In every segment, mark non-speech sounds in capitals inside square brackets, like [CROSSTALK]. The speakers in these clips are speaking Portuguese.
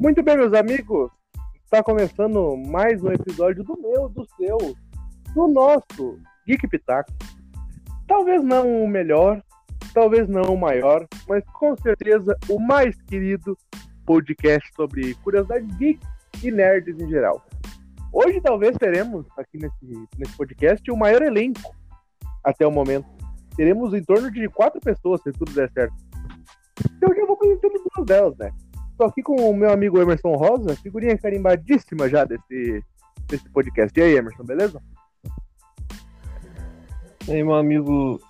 Muito bem, meus amigos. Está começando mais um episódio do meu, do seu, do nosso Geek Pitaco. Talvez não o melhor, talvez não o maior, mas com certeza o mais querido podcast sobre curiosidades geek e nerds em geral. Hoje talvez teremos aqui nesse, nesse podcast o maior elenco até o momento. Teremos em torno de quatro pessoas, se tudo der certo. Então eu já vou conhecendo duas delas, né? Estou aqui com o meu amigo Emerson Rosa, figurinha carimbadíssima já desse, desse podcast. E aí, Emerson, beleza? E aí, meu amigo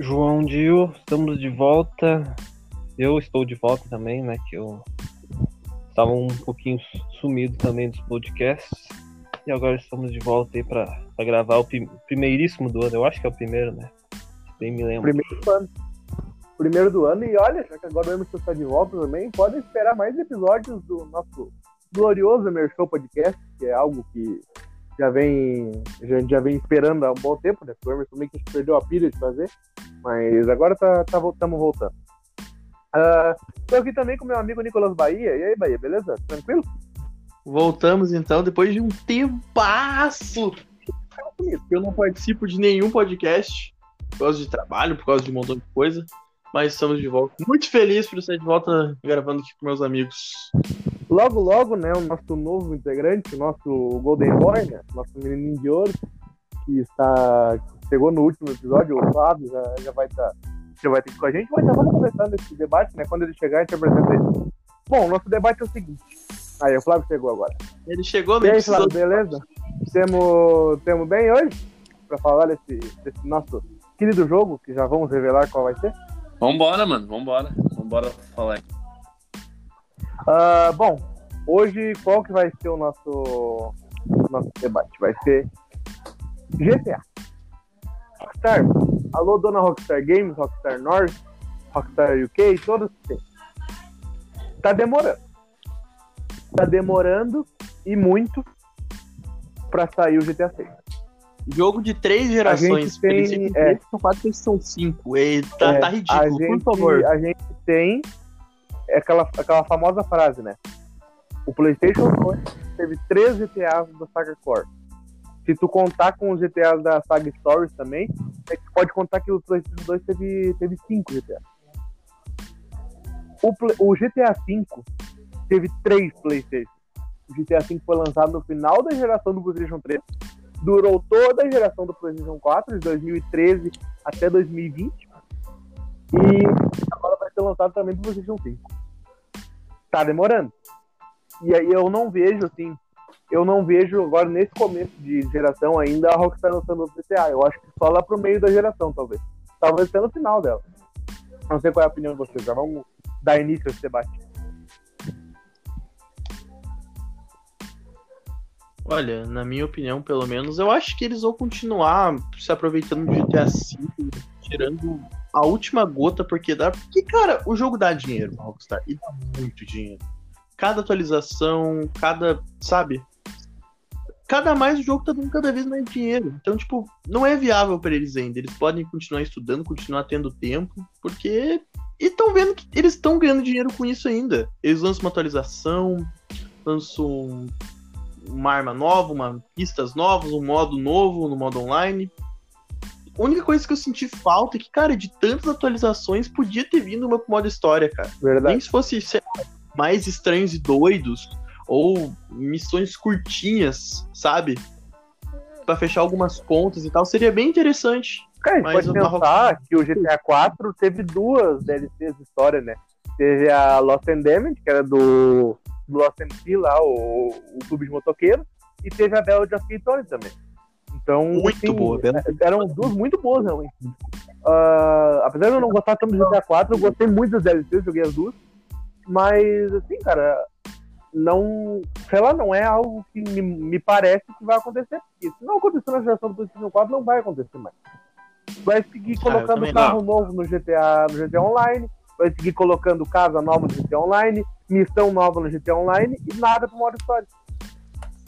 João Dio, estamos de volta. Eu estou de volta também, né? Que eu estava um pouquinho sumido também dos podcasts. E agora estamos de volta aí para gravar o primeiríssimo do ano. Eu acho que é o primeiro, né? Bem me lembro. Primeiro do ano. Primeiro do ano. E olha, já que agora o Emerson está de volta também, podem esperar mais episódios do nosso glorioso Emerson Podcast, que é algo que já vem, gente já vem esperando há um bom tempo, né? O Emerson meio que perdeu a pilha de fazer, mas agora tá, tá, estamos voltando. Estou uh, aqui também com meu amigo Nicolas Bahia. E aí, Bahia, beleza? Tranquilo? Voltamos então, depois de um tempasso. Eu não participo de nenhum podcast por causa de trabalho, por causa de um montão de coisa. Mas estamos de volta. Muito feliz por estar de volta gravando aqui com meus amigos. Logo, logo, né, o nosso novo integrante, o nosso Golden Boy, né, nosso menininho de ouro, que está chegou no último episódio, o Flávio já, já vai estar tá, já vai ter com a gente, mas já vamos começando esse debate, né? Quando ele chegar, a gente apresenta ele. Bom, nosso debate é o seguinte. Aí, o Flávio chegou agora. Ele chegou, E aí, Flávio, beleza? Temos, temos bem hoje? Pra falar desse, desse nosso querido jogo, que já vamos revelar qual vai ser? Vambora, mano, vambora. Vambora falar. Uh, bom, hoje qual que vai ser o nosso, nosso debate? Vai ser GTA. Rockstar. Alô, dona Rockstar Games, Rockstar North, Rockstar UK, todos tem. Tá demorando. Tá demorando e muito pra sair o GTA 6. Jogo de três gerações. Tem, é, são quatro, são cinco. E tá, é, tá ridículo, gente, por favor. A gente tem aquela, aquela famosa frase, né? O PlayStation 2 teve três GTAs da Saga Core. Se tu contar com os GTAs da Saga Stories também, é que pode contar que o PlayStation 2 teve, teve cinco GTAs. O, o GTA V teve três PlayStation. O GTA V foi lançado no final da geração do PlayStation 3 durou toda a geração do PlayStation 4, de 2013 até 2020. E agora vai ser lançado também do PlayStation 5. Tá demorando. E aí eu não vejo, assim, eu não vejo agora nesse começo de geração ainda a Rockstar lançando o GTA. Eu acho que só lá pro meio da geração, talvez. Talvez até no final dela. Não sei qual é a opinião de vocês. Já vamos dar início a esse debate. Olha, na minha opinião, pelo menos, eu acho que eles vão continuar se aproveitando do GTA V, tirando a última gota, porque dá. Porque, cara, o jogo dá dinheiro Rockstar. E dá muito dinheiro. Cada atualização, cada. Sabe? Cada mais o jogo tá dando cada vez mais dinheiro. Então, tipo, não é viável para eles ainda. Eles podem continuar estudando, continuar tendo tempo, porque. E estão vendo que eles estão ganhando dinheiro com isso ainda. Eles lançam uma atualização, lançam uma arma nova, uma pistas novas, um modo novo no modo online. A única coisa que eu senti falta é que, cara, de tantas atualizações, podia ter vindo uma modo história, cara. Verdade. Nem se fosse lá, mais estranhos e doidos, ou missões curtinhas, sabe? para fechar algumas pontas e tal, seria bem interessante. Cara, gente pode pensar que o GTA 4 teve duas DLCs de história, né? Teve a Lost and Damage, que era do do Lost MC lá, o, o clube de motoqueiro, e teve a Bela of Tony também. Então, muito assim, boa, Bela. Eram duas muito boas, realmente. Uh, apesar de eu não gostar tanto do GTA 4, eu gostei muito das DLCs, joguei as duas. Mas, assim, cara, não. Sei lá, não é algo que me, me parece que vai acontecer. Porque se não acontecer na geração do PlayStation 4, não vai acontecer mais. Vai seguir ah, colocando ah, carro não. novo no GTA, no GTA Online, vai seguir colocando casa nova no GTA Online, missão nova no GTA Online e nada pro modo história.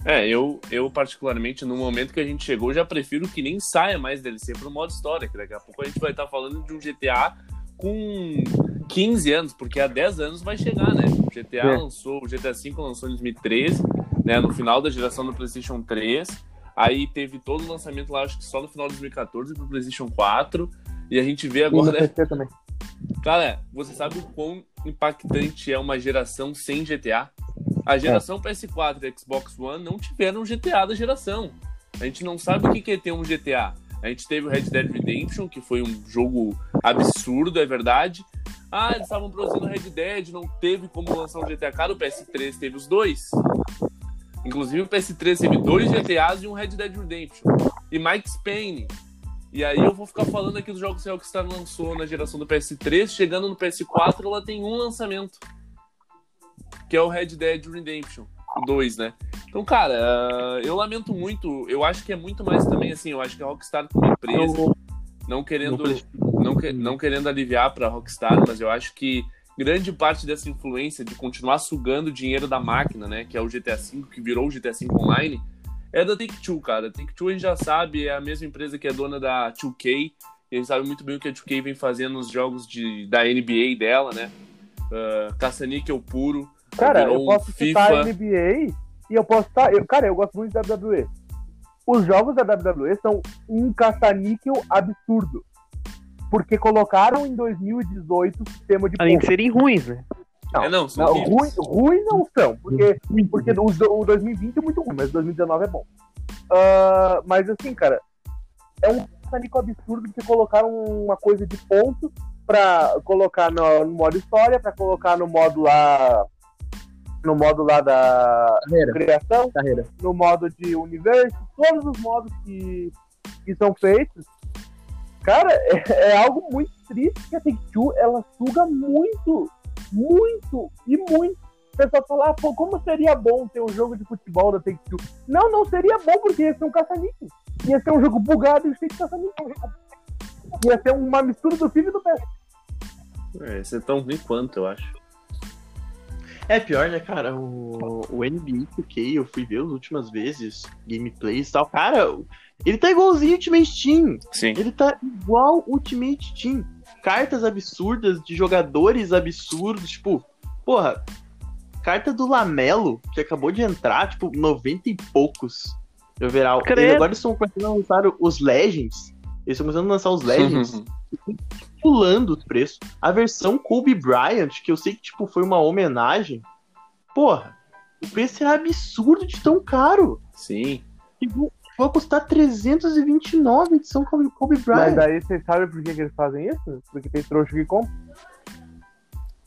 É, eu, eu particularmente, no momento que a gente chegou, já prefiro que nem saia mais DLC pro modo história, que daqui a pouco a gente vai estar tá falando de um GTA com 15 anos, porque há 10 anos vai chegar, né? O GTA É. lançou, o GTA V lançou em 2013, né? No final da geração do PlayStation 3. Aí teve todo o lançamento lá, acho que só no final de 2014 pro PlayStation 4. E a gente vê agora. PC também. Cara, você sabe o quão impactante é uma geração sem GTA? A geração PS4 e Xbox One não tiveram GTA da geração. A gente não sabe o que é ter um GTA. A gente teve o Red Dead Redemption, que foi um jogo absurdo, é verdade. Ah, eles estavam produzindo Red Dead, não teve como lançar um GTA. Cara, o PS3 teve os dois. Inclusive o PS3 teve dois GTAs e um Red Dead Redemption. E Mike's Payne. E aí eu vou ficar falando aqui dos jogos que a Rockstar lançou na geração do PS3, chegando no PS4 ela tem um lançamento. Que é o Red Dead Redemption 2, né? Então, cara, ah, eu lamento muito. Eu acho que é muito mais também assim. Eu acho que a Rockstar como empresa, não querendo, não, que- não querendo aliviar pra Rockstar, mas eu acho que grande parte dessa influência de continuar sugando o dinheiro da máquina, né? Que é o GTA V, que virou o GTA V Online, é da Take-Two, cara. Take-Two a gente já sabe, é a mesma empresa que é dona da 2K. E a gente sabe muito bem o que a 2K vem fazendo nos jogos de, da NBA dela, né? Uh, caça-níquel puro. Cara, eu posso citar FIFA. a NBA e eu posso citar. Eu, cara, eu gosto muito da WWE. Os jogos da WWE são um caça-níquel absurdo. Porque colocaram em 2018 o sistema de Além de serem ruins, né? Não, é, não, são Não, ruim, ruim não são, porque, porque o, do- o 2020 é muito ruim, mas o 2019 é bom. Ah, mas assim, cara, é um caça-níquel absurdo que colocaram uma coisa de ponto pra colocar no, no modo história, pra colocar no modo lá. No modo lá da Carreira. criação, Carreira. no modo de universo, todos os modos que, que são feitos. Cara, [LAUGHS] é, é algo muito triste que a Take-Two, ela suga muito, muito e muito. O pessoal fala, ah, pô, como seria bom ter um jogo de futebol da Take-Two? Não, não seria bom, porque ia ser um caça-níquel. Ia ser um jogo bugado e cheio de caça-níquel. Ia ser uma mistura do FIFA e do PS. É, esse é tão ruim quanto, eu acho. É pior, né, cara? O, o NBA 2K, eu fui ver as últimas vezes, gameplays e tal. Cara, ele tá igualzinho Ultimate Team. Sim. Ele tá igual Ultimate Team. Cartas absurdas de jogadores absurdos. Tipo, porra, carta do Lamelo, que acabou de entrar, tipo, 90 e poucos. Overall. Credo. E agora eles estão começando a lançar os Legends. Eles estão começando a lançar os Legends. pulando o preço. A versão Kobe Bryant, que eu sei que tipo, foi uma homenagem, porra, o preço é absurdo de tão caro. Sim. Tipo, vai custar 329 a edição Kobe, Kobe Mas Bryant. aí vocês sabem por que, que eles fazem isso? Porque tem trouxa que compra.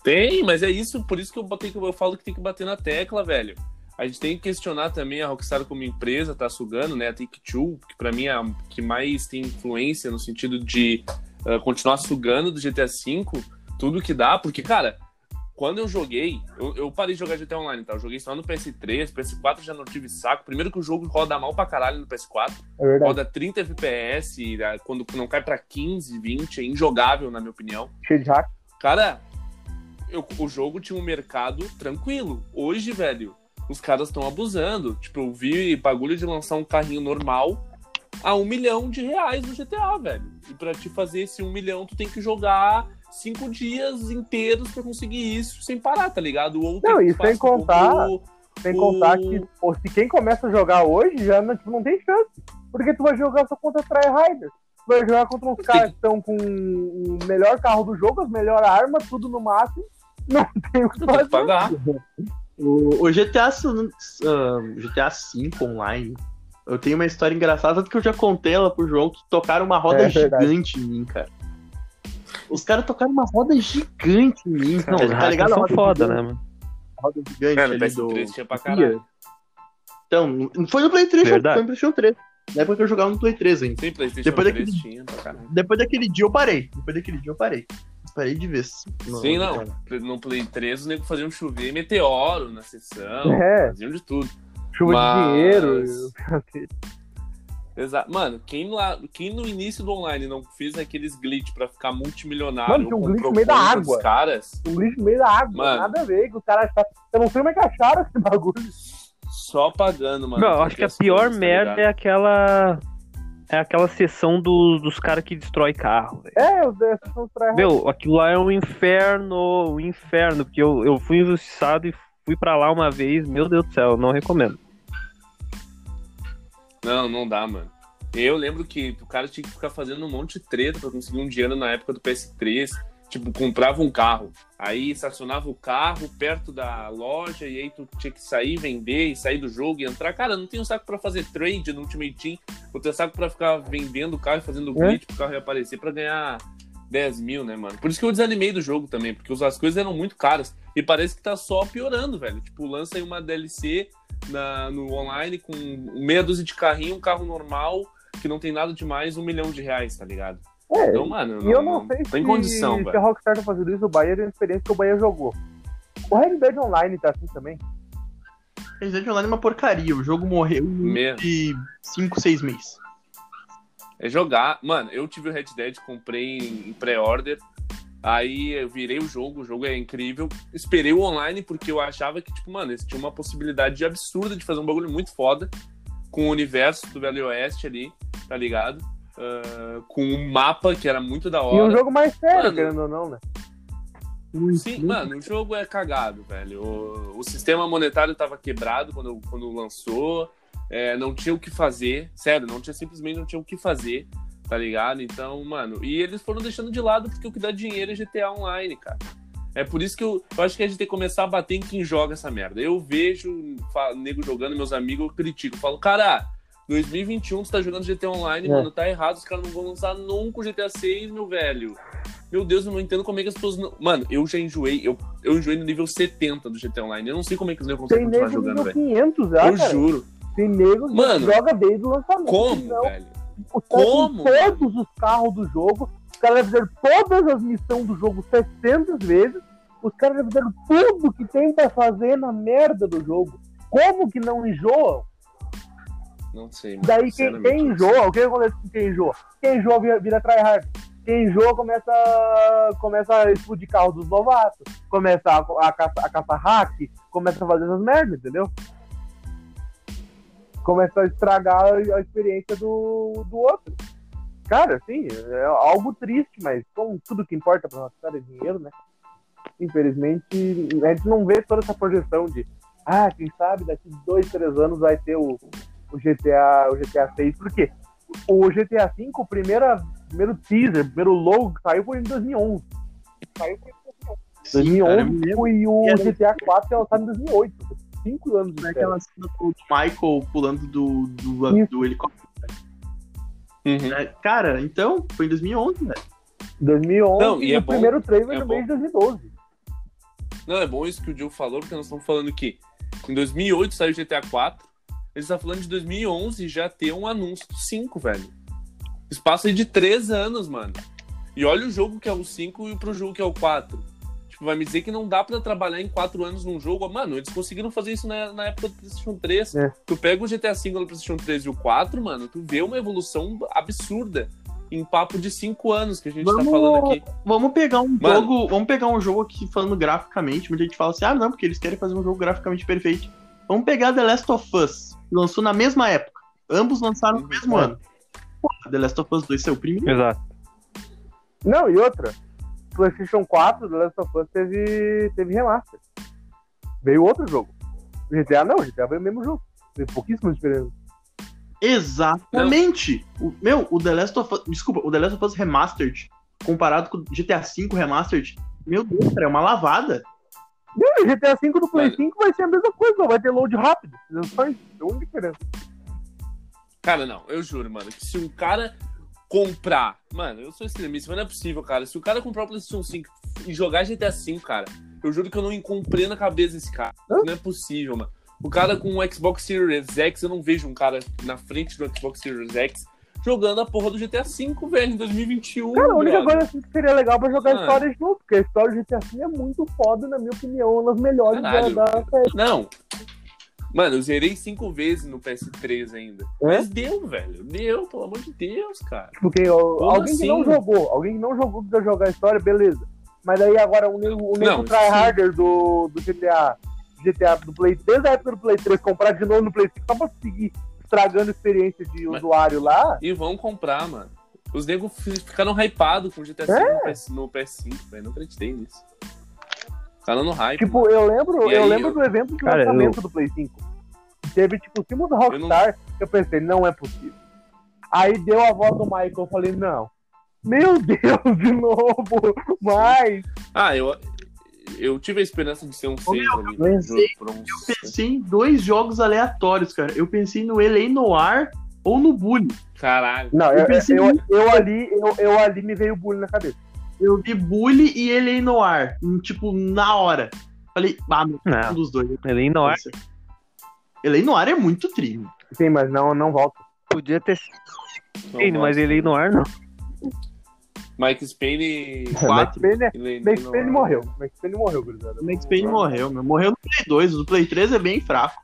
Tem, mas é isso, por isso que eu, botei, que eu falo que tem que bater na tecla, velho. A gente tem que questionar também a Rockstar como empresa, tá sugando, né? A Take-Two, que pra mim é a que mais tem influência no sentido de uh, continuar sugando do GTA V tudo que dá, porque, cara, quando eu joguei, eu, eu parei de jogar GTA Online, tá? Eu joguei só no PS3, PS4 já não tive saco. Primeiro que o jogo roda mal pra caralho no PS4, É verdade. roda 30 FPS, uh, quando não cai pra 15, 20, é injogável, na minha opinião. Cheio de hack. Cara, eu- o jogo tinha um mercado tranquilo. Hoje, velho, os caras estão abusando. Tipo, eu vi bagulho de lançar um carrinho normal a um milhão de reais no GTA, velho. E pra te fazer esse um milhão, tu tem que jogar cinco dias inteiros pra conseguir isso sem parar, tá ligado? Ou Não, tem e sem contar- o- Sem O- contar que, pô, se quem começa a jogar hoje, já não, tipo, não tem chance. Porque tu vai jogar só contra Tryharders. Tu vai jogar contra uns caras que estão com o melhor carro do jogo, as melhores armas, tudo no máximo. [LAUGHS] Não tem o que Tu tem que fazer. pagar. [LAUGHS] O, o GTA, S- ah, GTA V Online, eu tenho uma história engraçada, tanto que eu já contei ela pro João, que tocaram uma roda É verdade. gigante em mim, cara. Os caras tocaram uma roda gigante em mim, Não, tá ligado? São roda foda, gigante, né, mano? a roda gigante É, no ali do... PS3 tinha pra caralho. Então, não foi no Play 3, foi Verdade. no PlayStation 3. Na época que eu jogava no Play 3 ainda. Sim, PlayStation Depois 3 daquele- tinha pra caralho. Depois daquele dia eu parei. Depois daquele dia eu parei. Parei de vez. no- Sim, não. No Play 3 os nego faziam chover meteoro na sessão, É. faziam de tudo. Chuva Mas- de dinheiro. [LAUGHS] Exato. Mano, quem, lá, quem no início do online não fez aqueles glitch pra ficar multimilionário Mano, tinha um glitch no meio da água. caras, Um lixo no meio da água. Mano. Nada a ver. Que os caras. Eu não sei como é que acharam esse [LAUGHS] bagulho. só pagando, mano. Não, eu pra acho que a pior coisas, tá merda ligado? é aquela. é aquela sessão do- dos caras que destrói carro, velho. É, os desses são os tryhard. Meu, aquilo lá é um inferno, um inferno, porque eu, eu fui injustiçado e fui pra lá uma vez, meu Deus do céu, não recomendo. Não, não dá, mano. Eu lembro que o cara tinha que ficar fazendo um monte de treta pra conseguir um dinheiro na época do PS3. Tipo, comprava um carro. Aí estacionava o carro perto da loja e aí tu tinha que sair, vender e sair do jogo e entrar. Cara, não tenho saco pra fazer trade no Ultimate Team. Vou ter saco pra ficar vendendo o carro e fazendo É? glitch pro carro reaparecer pra ganhar 10 mil, né, mano? Por isso que eu desanimei do jogo também, porque as coisas eram muito caras. E parece que tá só piorando, velho. Tipo, lança aí uma DLC na, no online com meia dúzia de carrinho, um carro normal, que não tem nada demais, um milhão de reais, tá ligado? É, Então, mano, E eu não sei tem se, condição, se a Rockstar tá fazendo isso, o Bahia tem experiência que o Bahia jogou. O Red Dead Online tá assim também. Resident Online é uma porcaria. O jogo morreu Mesmo. de 5, 6 meses. É jogar. Mano, eu tive o Red Dead, comprei em em pré-order. Aí eu virei o jogo, o jogo é incrível. Esperei o online porque eu achava que, tipo, mano, esse tinha uma possibilidade absurda de fazer um bagulho muito foda com o universo do Velho Oeste ali, tá ligado? Ah, com um mapa que era muito da E um hora. jogo mais sério, Mano. querendo ou não, né? Sim, mano, o jogo é cagado, velho. O, o sistema monetário tava quebrado quando, quando lançou. É, não tinha o que fazer. Sério, não tinha simplesmente não tinha o que fazer, tá ligado? Então, mano, e eles foram deixando de lado porque o que dá dinheiro é GTA Online, cara. É por isso que eu, eu acho que a gente tem que começar a bater em quem joga essa merda. Eu vejo fa- nego jogando, meus amigos, eu critico. Eu falo, cara, 2021 você tá jogando GTA Online, É. mano, tá errado, os caras não vão lançar nunca o GTA 6, meu velho. Meu Deus, eu não entendo como é que as pessoas não. Mano, eu já enjoei, eu, eu enjoei no nível 70 do GTA Online. Eu não sei como é que os negros Tem conseguem continuar jogando, velho. 500 já, Eu cara. juro. Tem nego que Mano, joga desde o lançamento. Como, velho? Os caras Como, todos os carros do jogo. Os caras já fizeram todas as missões do jogo 700 vezes. Os caras já fizeram tudo que tem pra fazer na merda do jogo. Como que não enjoam? Não sei, mano. Daí quem, quem enjoa, o que acontece com quem enjoa? Quem enjoa vira, vira tryhard. Quem enjoa começa, começa a explodir carro dos novatos, começa a, a, caça- a caçar hack, começa a fazer essas merdas, entendeu? Começa a estragar a experiência do, do outro. Cara, assim, é algo triste, mas como tudo que importa pra nós é dinheiro, né? Infelizmente, a gente não vê toda essa projeção de ah, quem sabe daqui dois, três anos vai ter o, o GTA, o GTA 6, por quê? O GTA 5, o primeira, primeiro teaser, primeiro logo saiu foi em 2011. Saiu foi em Sim, cara, eu 2011 me lembro e o GTA 4 que é lançado em 2008. Cinco anos espera. daquela cena do Michael pulando do, do, do helicóptero. Uhum. né? Cara, então, foi em 2011, velho. 2011 Não, e e é o bom, primeiro trailer é mês de 2012. Não, é bom isso que o Diogo falou, porque nós estamos falando que em 2008 saiu o GTA 4. Ele está falando de 2011 já ter um anúncio do 5, velho. Espaço aí de 3 anos, mano. E olha o jogo que é o 5 e pro jogo que é o 4. Tipo, vai me dizer que não dá pra trabalhar em 4 anos num jogo. Mano, eles conseguiram fazer isso na, na época do PlayStation 3. É. Tu pega o GTA 5 no PlayStation 3 e o 4, mano, tu vê uma evolução absurda em papo de 5 anos que a gente Vamos- tá falando aqui. Vamos pegar um Mano. jogo. Vamos pegar um jogo aqui falando graficamente. Muita gente fala assim, ah, não, porque eles querem fazer um jogo graficamente perfeito. Vamos pegar The Last of Us, que lançou na mesma época. Ambos lançaram no mesmo ano. Pô, The Last of Us 2 saiu primeiro. Exato. Não, e outra. PlayStation 4, The Last of Us teve, teve remaster. Veio outro jogo. GTA não, GTA veio o mesmo jogo. Teve pouquíssimas diferenças. Exatamente. O, meu, o The Last of Us. Desculpa, o The Last of Us Remastered, comparado com o GTA V Remastered, meu Deus, cara, é uma lavada. Não, e GTA V do Play Mano. 5 vai ser a mesma coisa, não vai ter load rápido. Só isso, é a única diferença. Cara, não, eu juro, mano, que se um cara comprar. Mano, eu sou extremista, mas não é possível, cara. Se o cara comprar o PlayStation 5 e jogar GTA V, cara, eu juro que eu não comprei na cabeça desse cara. Não é possível, mano. O cara com o Xbox Series X, eu não vejo um cara na frente do Xbox Series X jogando a porra do GTA V, velho, em 2021. Cara, a única coisa assim, que seria legal pra jogar a Mano. história de novo, porque a história do GTA V é muito foda, na minha opinião, uma das melhores da, Caralho. da série. Não. Mano, eu zerei cinco vezes no PS3 ainda. Mas deu, velho. Deu, pelo amor de Deus, cara. Porque ó, alguém que não assim? jogou, alguém que não jogou precisa jogar a história, beleza. Mas aí agora o nego, o nego tryharder do, do GTA, GTA do Play, desde a época do Play 3, comprar de novo no Play 5 só pra seguir estragando experiência de Mas- usuário lá. E vão comprar, mano. Os negros fi- ficaram hypados com o GTA V É. no, PS, no PS5, velho. Não acreditei nisso. Ficaram no hype. Tipo, eu lembro, E eu aí, lembro eu- do evento de Cara, lançamento do Play 5. Teve, tipo, o símbolo da Eu não- Rockstar, que eu pensei, não é possível. Aí deu a voz do Michael, eu falei, não. Meu [LAUGHS] Deus, de novo, mas... Ah, eu, eu tive a esperança de ser um 6 ali. por- eu pensei em dois jogos aleatórios, cara. Eu pensei no LA Noir ou no Bully. Caralho. Não, Eu eu, pensei eu, eu ali, eu, eu ali me veio o bullying na cabeça. Eu vi Bully e LA Noir. em, Tipo, na hora. Falei, ah, meu, um Não, dos dois. ele não é. LA Noir é muito trio. Sim, mas não, não volta. Podia ter Não sido, mas gosto. ele não é, não. Mike Spain e. E Max não- Payne morreu. Max Payne morreu, gurizada. O Max Payne morreu, meu. Morreu no Play 2. O do Play 3 é bem fraco.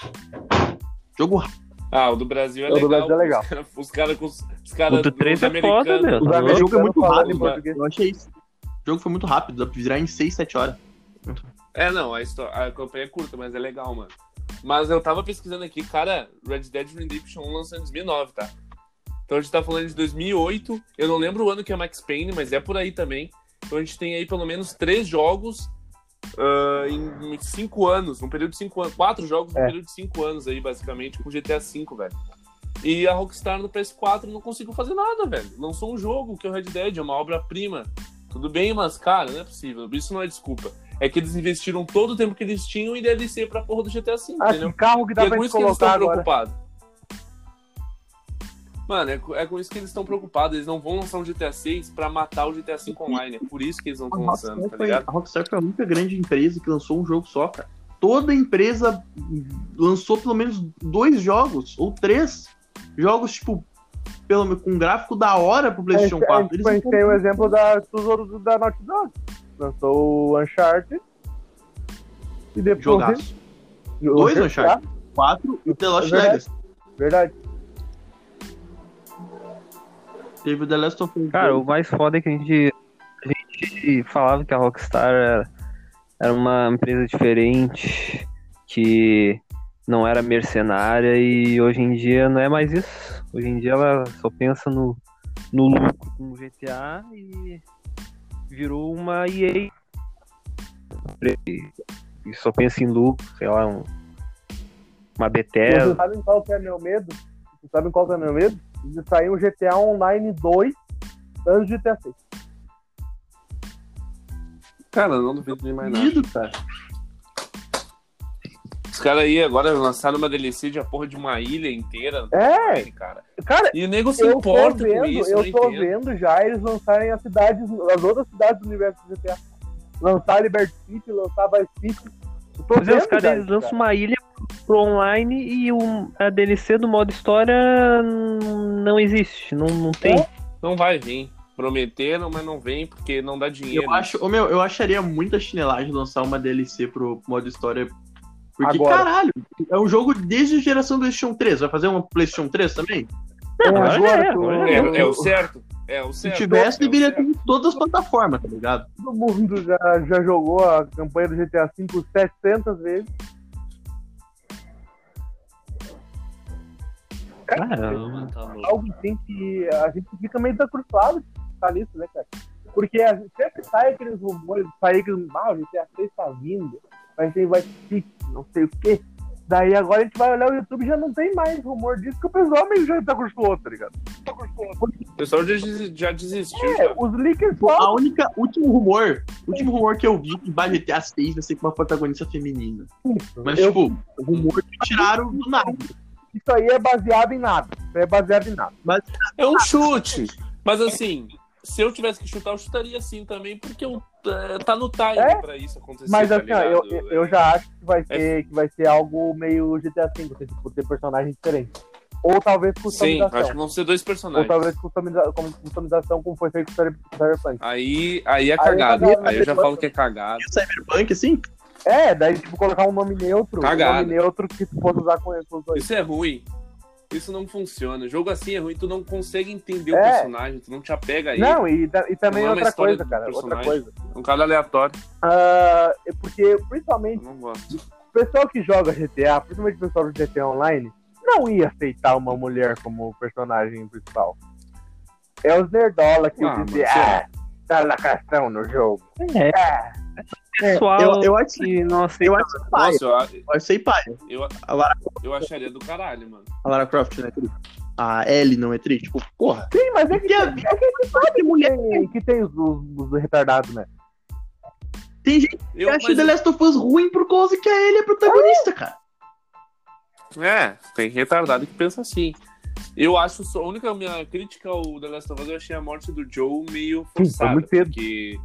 Jogo rápido. Ah, o do Brasil é O do legal. Brasil é legal. [LAUGHS] Os caras com os, os caras O do 3 é foda, meu. Os O jogo é muito rápido, em mano. português. Eu achei isso. O jogo foi muito rápido. Dá pra virar em 6, 7 horas. É, não, a, histó- a campanha é curta, mas é legal, mano. Mas eu tava pesquisando aqui, cara, Red Dead Redemption 1 lançou em 2009, tá? Então a gente tá falando de 2008. Eu não lembro o ano que é Max Payne, mas é por aí também. Então a gente tem aí pelo menos três jogos ah, em cinco anos, num período de cinco anos. Quatro jogos num É. período de cinco anos aí, basicamente, com GTA V, velho. E a Rockstar no PS4 não conseguiu fazer nada, velho. Lançou um jogo que é o Red Dead, é uma obra-prima. Tudo bem, mas, cara, não é possível. Isso não é desculpa. É que eles investiram todo o tempo que eles tinhum em DLC pra porra do GTA V, Ah, entendeu? carro que E dá é pra com gente isso que eles estão preocupados. Mano, é, é com isso que eles estão preocupados. Eles não vão lançar um GTA 6 pra matar o GTA 5 online. É por isso que eles não A estão lançando, Rockstar, tá foi, ligado? a Rockstar foi a única grande empresa que lançou um jogo só, cara. Toda empresa lançou pelo menos dois jogos, ou três jogos, tipo, pelo, com um gráfico da hora pro PlayStation gente, a 4. gente, Eles a gente tem o exemplo da Tesouro do- da Naughty Dog. Lançou o Uncharted. E depois. Jogaço. o Dois Uncharted. 4 e The Lost É verdade. Legacy. Verdade. Teve o The Last of Us. Cara, 2. o mais foda é que a gente, a gente falava que a Rockstar era, era uma empresa diferente, que não era mercenária e hoje em dia não é mais isso. Hoje em dia ela só pensa no, no lucro com o GTA e virou uma EA. E só pensa em lucro, sei lá, um, uma Vocês Bethesda. sabem qual que é meu medo? Vocês sabem qual que é meu medo? De sair um GTA Online 2 antes de GTA 6. Cara, eu não duvido de mais nada. Duvido, cara. Os caras aí agora lançaram uma DLC de a porra de uma ilha inteira. É. cara. Cara, E o nego se eu tô importa vendo, com isso, eu tô entendo. vendo já eles lançarem as cidades, as outras cidades do universo do GTA. Lançar Liberty City, lançar Vice City. Eu tô Pois é, vendo os caras eles lançam cara. uma ilha pro online e um, a DLC do modo história não existe, não, não tem. É. Não vai vir. Prometeram, mas não vem porque não dá dinheiro. Eu acho, ô, meu, eu acharia muita chinelagem lançar uma DLC pro modo história. Porque, Agora. caralho, é um jogo desde a geração do PlayStation 3. Vai fazer uma PlayStation 3 também? É, agora já agora é, agora já É, é o certo. É o Se certo. tivesse, é deveria ter em todas as plataformas, tá ligado? Todo mundo já, já jogou a campanha do GTA V 700 vezes. Caramba. Tá louco. Algo assim que a gente fica meio desacruzado de estar nisso, né, cara? Porque a gente sempre sai aqueles rumores, sai aqueles, ah, o GTA 3 tá vindo, vai ter vai ter não sei o quê. Daí agora a gente vai olhar o YouTube e já não tem mais rumor disso, porque o pessoal meio já tá acostumado, tá ligado? O pessoal já, já desistiu. É, já. os leakers A falam. única, último rumor, último rumor que eu vi que vai GTA 6 vai ser com uma protagonista feminina. Mas, Eu- tipo, o rumor que tiraram do nada. Isso aí é baseado em nada. Isso aí é baseado em nada. É um chute. Mas assim, se eu tivesse que chutar, eu chutaria assim também, porque eu, é, tá no time É, pra isso acontecer. Mas tá assim, ó, eu, eu já acho que vai É. ser, que vai ser algo meio GTA V, assim, por ter personagens diferentes. Ou talvez Sim, customização. acho que vão ser dois Ou personagens. talvez customiza- como customização, como foi feito com o Cyberpunk. Aí, aí é Aí cagado. é cagado, Aí eu já depois- falo que é cagado. Cyberpunk, assim? É, daí, tipo, colocar um nome neutro. Cagado. Um nome neutro que tu possa usar com com os dois. Isso é ruim. Isso não funciona. Jogo assim é ruim, tu não consegue entender o É. personagem, tu não te apega a ele. Não, e, e também Não é outra coisa, cara. Outra coisa. Um cara aleatório. Ah, é porque, Eu principalmente, não gosto. o pessoal que joga GTA, principalmente o pessoal do GTA Online, não ia aceitar uma mulher como personagem principal. É os nerdola que Ah, dizem, ah, tá lacração no jogo. É, Ah, pessoal Eu, eu acho que não eu acho pai. Nossa, eu, Eu achei pai. eu, A Lara, eu acharia do caralho, mano. a Lara Croft não é tri. A Ellie não é tri. Tipo, porra. sim, mas é que, Que é a que a gente sabe que tem, que tem os, os, os retardados, né? Tem gente Eu, que acha mas- The Last of Us ruim por causa que a Ellie é protagonista, cara. É, tem retardado que pensa assim. Eu acho só. A única minha crítica ao The Last of Us, eu achei a morte do Joe meio foi forçada. muito cedo. Porque.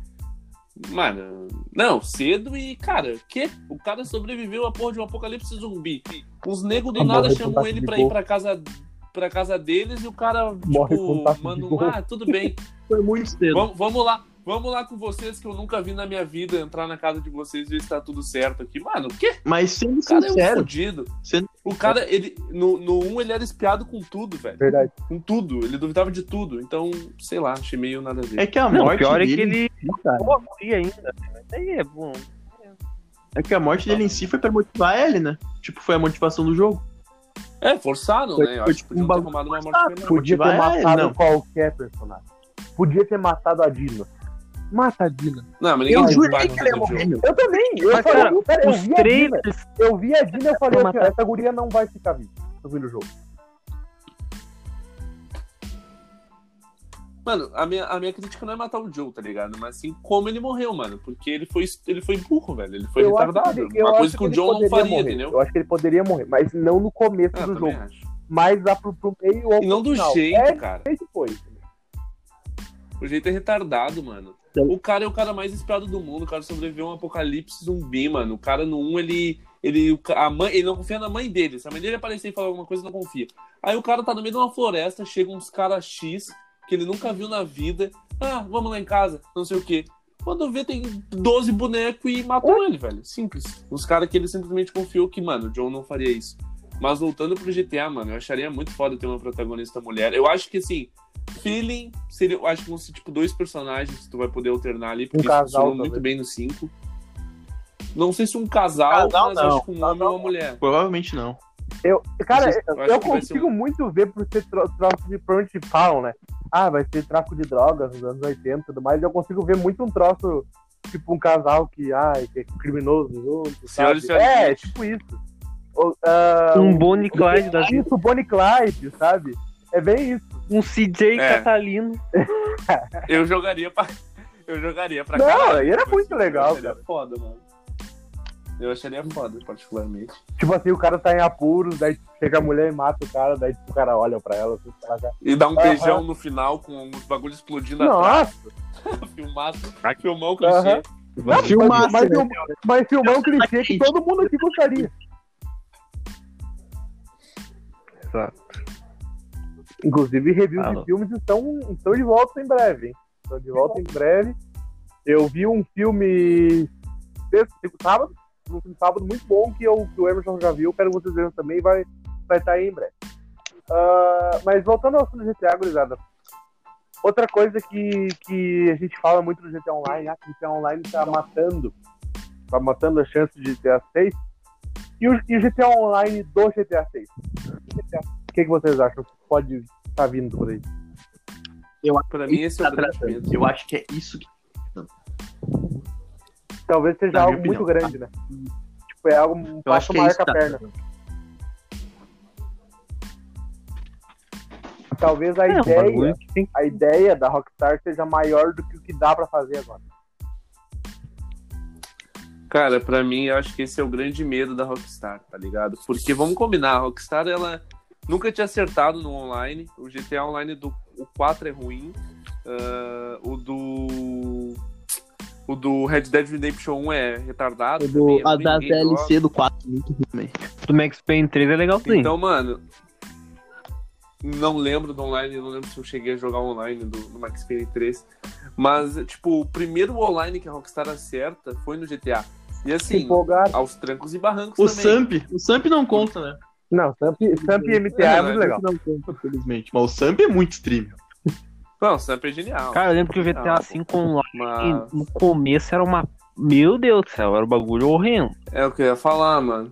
Mano, não, cedo e, cara, que? O cara sobreviveu a porra de um apocalipse zumbi. Os negros do Ah, nada chamam ele pra ir pra casa, pra casa deles e o cara, Morre tipo, manda um, ah, tudo bem. [LAUGHS] Foi muito cedo. Vamos, vamos lá. Vamos lá com vocês que eu nunca vi na minha vida entrar na casa de vocês e ver se tá tudo certo aqui. Mano, o quê? Mas sendo O cara é um sincero, fudido. sendo- O cara, ele. No, no 1 ele era espiado com tudo, velho. Verdade. Com tudo. Ele duvidava de tudo. Então, sei lá, achei meio nada a ver. é que a Não, o morte pior é dele que ele Pô, ainda. Mas aí é bom. é que a morte dele em si foi pra motivar a Ellie, né? Tipo, foi a motivação do jogo. É, forçado, Foi- né? Eu foi acho que tipo podiam um ter arrumado uma morte. Podia ter ele, matado não. qualquer personagem. Podia ter matado a Dina. Mata a Dina. Não, mas Eu ninguém jurei vai que ele ia morrer. Eu também. Eu, Mas, falei, cara, cara, eu vi a Dina. Eu vi a Dina e eu falei assim, matar. essa guria não vai ficar viva no fim do jogo. Mano, a minha, a minha crítica não é matar o Joe, tá ligado? Mas sim como ele morreu, mano. Porque ele foi, ele foi burro, velho. Ele foi eu retardado. que ele- eu uma acho coisa que o ele Joe não poderia faria, morrer. entendeu? Eu acho que ele poderia morrer, mas não no começo Ah, do jogo. acho. Mas lá pro, pro meio ou E não do final. jeito, É, cara. foi. O jeito é retardado, mano. O cara é o cara mais esperado do mundo. O cara sobreviveu a um apocalipse zumbi, mano. O cara no 1, ele. Ele, a mãe, ele não confia na mãe dele. Se a mãe dele aparecer e falar alguma coisa, não confia. Aí o cara tá no meio de uma floresta, chega uns caras X que ele nunca viu na vida. Ah, vamos lá em casa, não sei o quê. Quando vê, tem 12 bonecos e matam ele, velho. Simples. Os caras que ele simplesmente confiou que, mano, o John não faria isso. Mas voltando pro GTA, mano, eu acharia muito foda ter uma protagonista mulher. Eu acho que, assim, feeling seria, eu acho que vão ser, tipo, dois personagens que tu vai poder alternar ali, porque Um casal, funcionou talvez. muito bem no 5. Não sei se um casal, Casal, mas não. acho que um homem e uma mulher. Provavelmente não. Eu, cara, Eu eu, eu consigo muito ver por ser tro- troço de pra onde falam, né? Ah, vai ser tráfico de drogas nos anos 80 e tudo mais. Eu consigo ver muito um troço, tipo um casal que, ai, que é criminoso junto, Senhora sabe? É, tipo isso. Ah, Um Bonnie Clyde da vida. Isso, Bonnie Clyde, sabe? É bem isso. Um CJ É. Catalino. [LAUGHS] Eu jogaria pra. Eu jogaria pra Não, caralho. aí era Tipo muito legal, Eu acharia cara. foda, mano. Eu acharia foda, particularmente. Tipo assim, o cara tá em apuros, daí chega a mulher e mata o cara, daí tipo, o cara olha pra ela, assim. E dar um Aham. beijão no final com os bagulhos explodindo atrás. Nossa! Filmar, filmar o clichê. Aham. Vai filmar, mas, né? mas, mas filmar um clichê que todo mundo aqui gostaria. Exato. Inclusive, reviews de filmes estão, estão de volta em breve, hein? Estão de volta em breve. Eu vi um filme sexta, sábado, um filme sábado muito bom que, eu, que o Emerson já viu, quero que vocês vejam também, vai, vai estar aí em breve. Ah, mas voltando ao assunto do GTA, gurizada. Outra coisa que, que a gente fala muito do GTA Online, ah, que o GTA Online tá matando, tá matando a chance de GTA 6. E o, e o GTA Online do GTA 6? O que, que vocês acham pode estar vindo por aí? Pra mim, esse é o Tá grande tratando. medo. Eu acho que é isso que. Talvez seja Na algo muito opinião, grande, né? Tipo, é algo um Eu acho passo que é maior isso que a tá perna. Talvez a É, ideia, a ideia da Rockstar seja maior do que o que dá pra fazer agora. Cara, pra mim, eu acho que esse é o grande medo da Rockstar, tá ligado? Porque, vamos combinar, a Rockstar, ela nunca tinha acertado no online. O GTA Online do o 4 é ruim. ah, o do... O do Red Dead Redemption 1 é retardado. também, é a da. DLC do 4, muito ruim também. do Max Payne 3 é legalzinho. Então, mano, não lembro do online, não lembro se eu cheguei a jogar online do, do Max Payne 3. Mas, tipo, o primeiro online que a Rockstar acerta foi no GTA. E assim, aos trancos e barrancos O também. Samp, o Samp não conta, né? Não, Samp, Samp e MTA é, É, muito né? legal. Não conta, felizmente. Mas o Samp é muito stream. Não, o Samp é genial. Cara, eu lembro que o GTA V online Mas no começo era uma. Meu Deus do céu, era um bagulho horrendo. é o que eu ia falar, mano.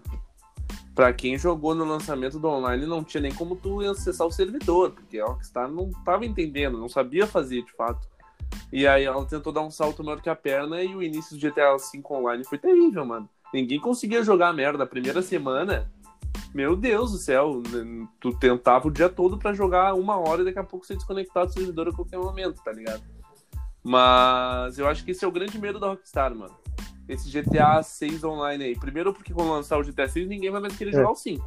pra quem jogou no lançamento do online, não tinha nem como tu acessar o servidor, porque a Rockstar não tava entendendo, não sabia fazer de fato. E aí ela tentou dar um salto maior que a perna e o início do GTA V online foi terrível, mano. Ninguém conseguia jogar a merda. A primeira semana, meu Deus do céu, tu tentava o dia todo pra jogar uma hora e daqui a pouco você desconectar do servidor a qualquer momento, tá ligado? Mas eu acho que esse é o grande medo da Rockstar, mano. Esse GTA 6 online aí. Primeiro porque quando lançar o GTA 6 ninguém vai mais querer É. jogar o 5.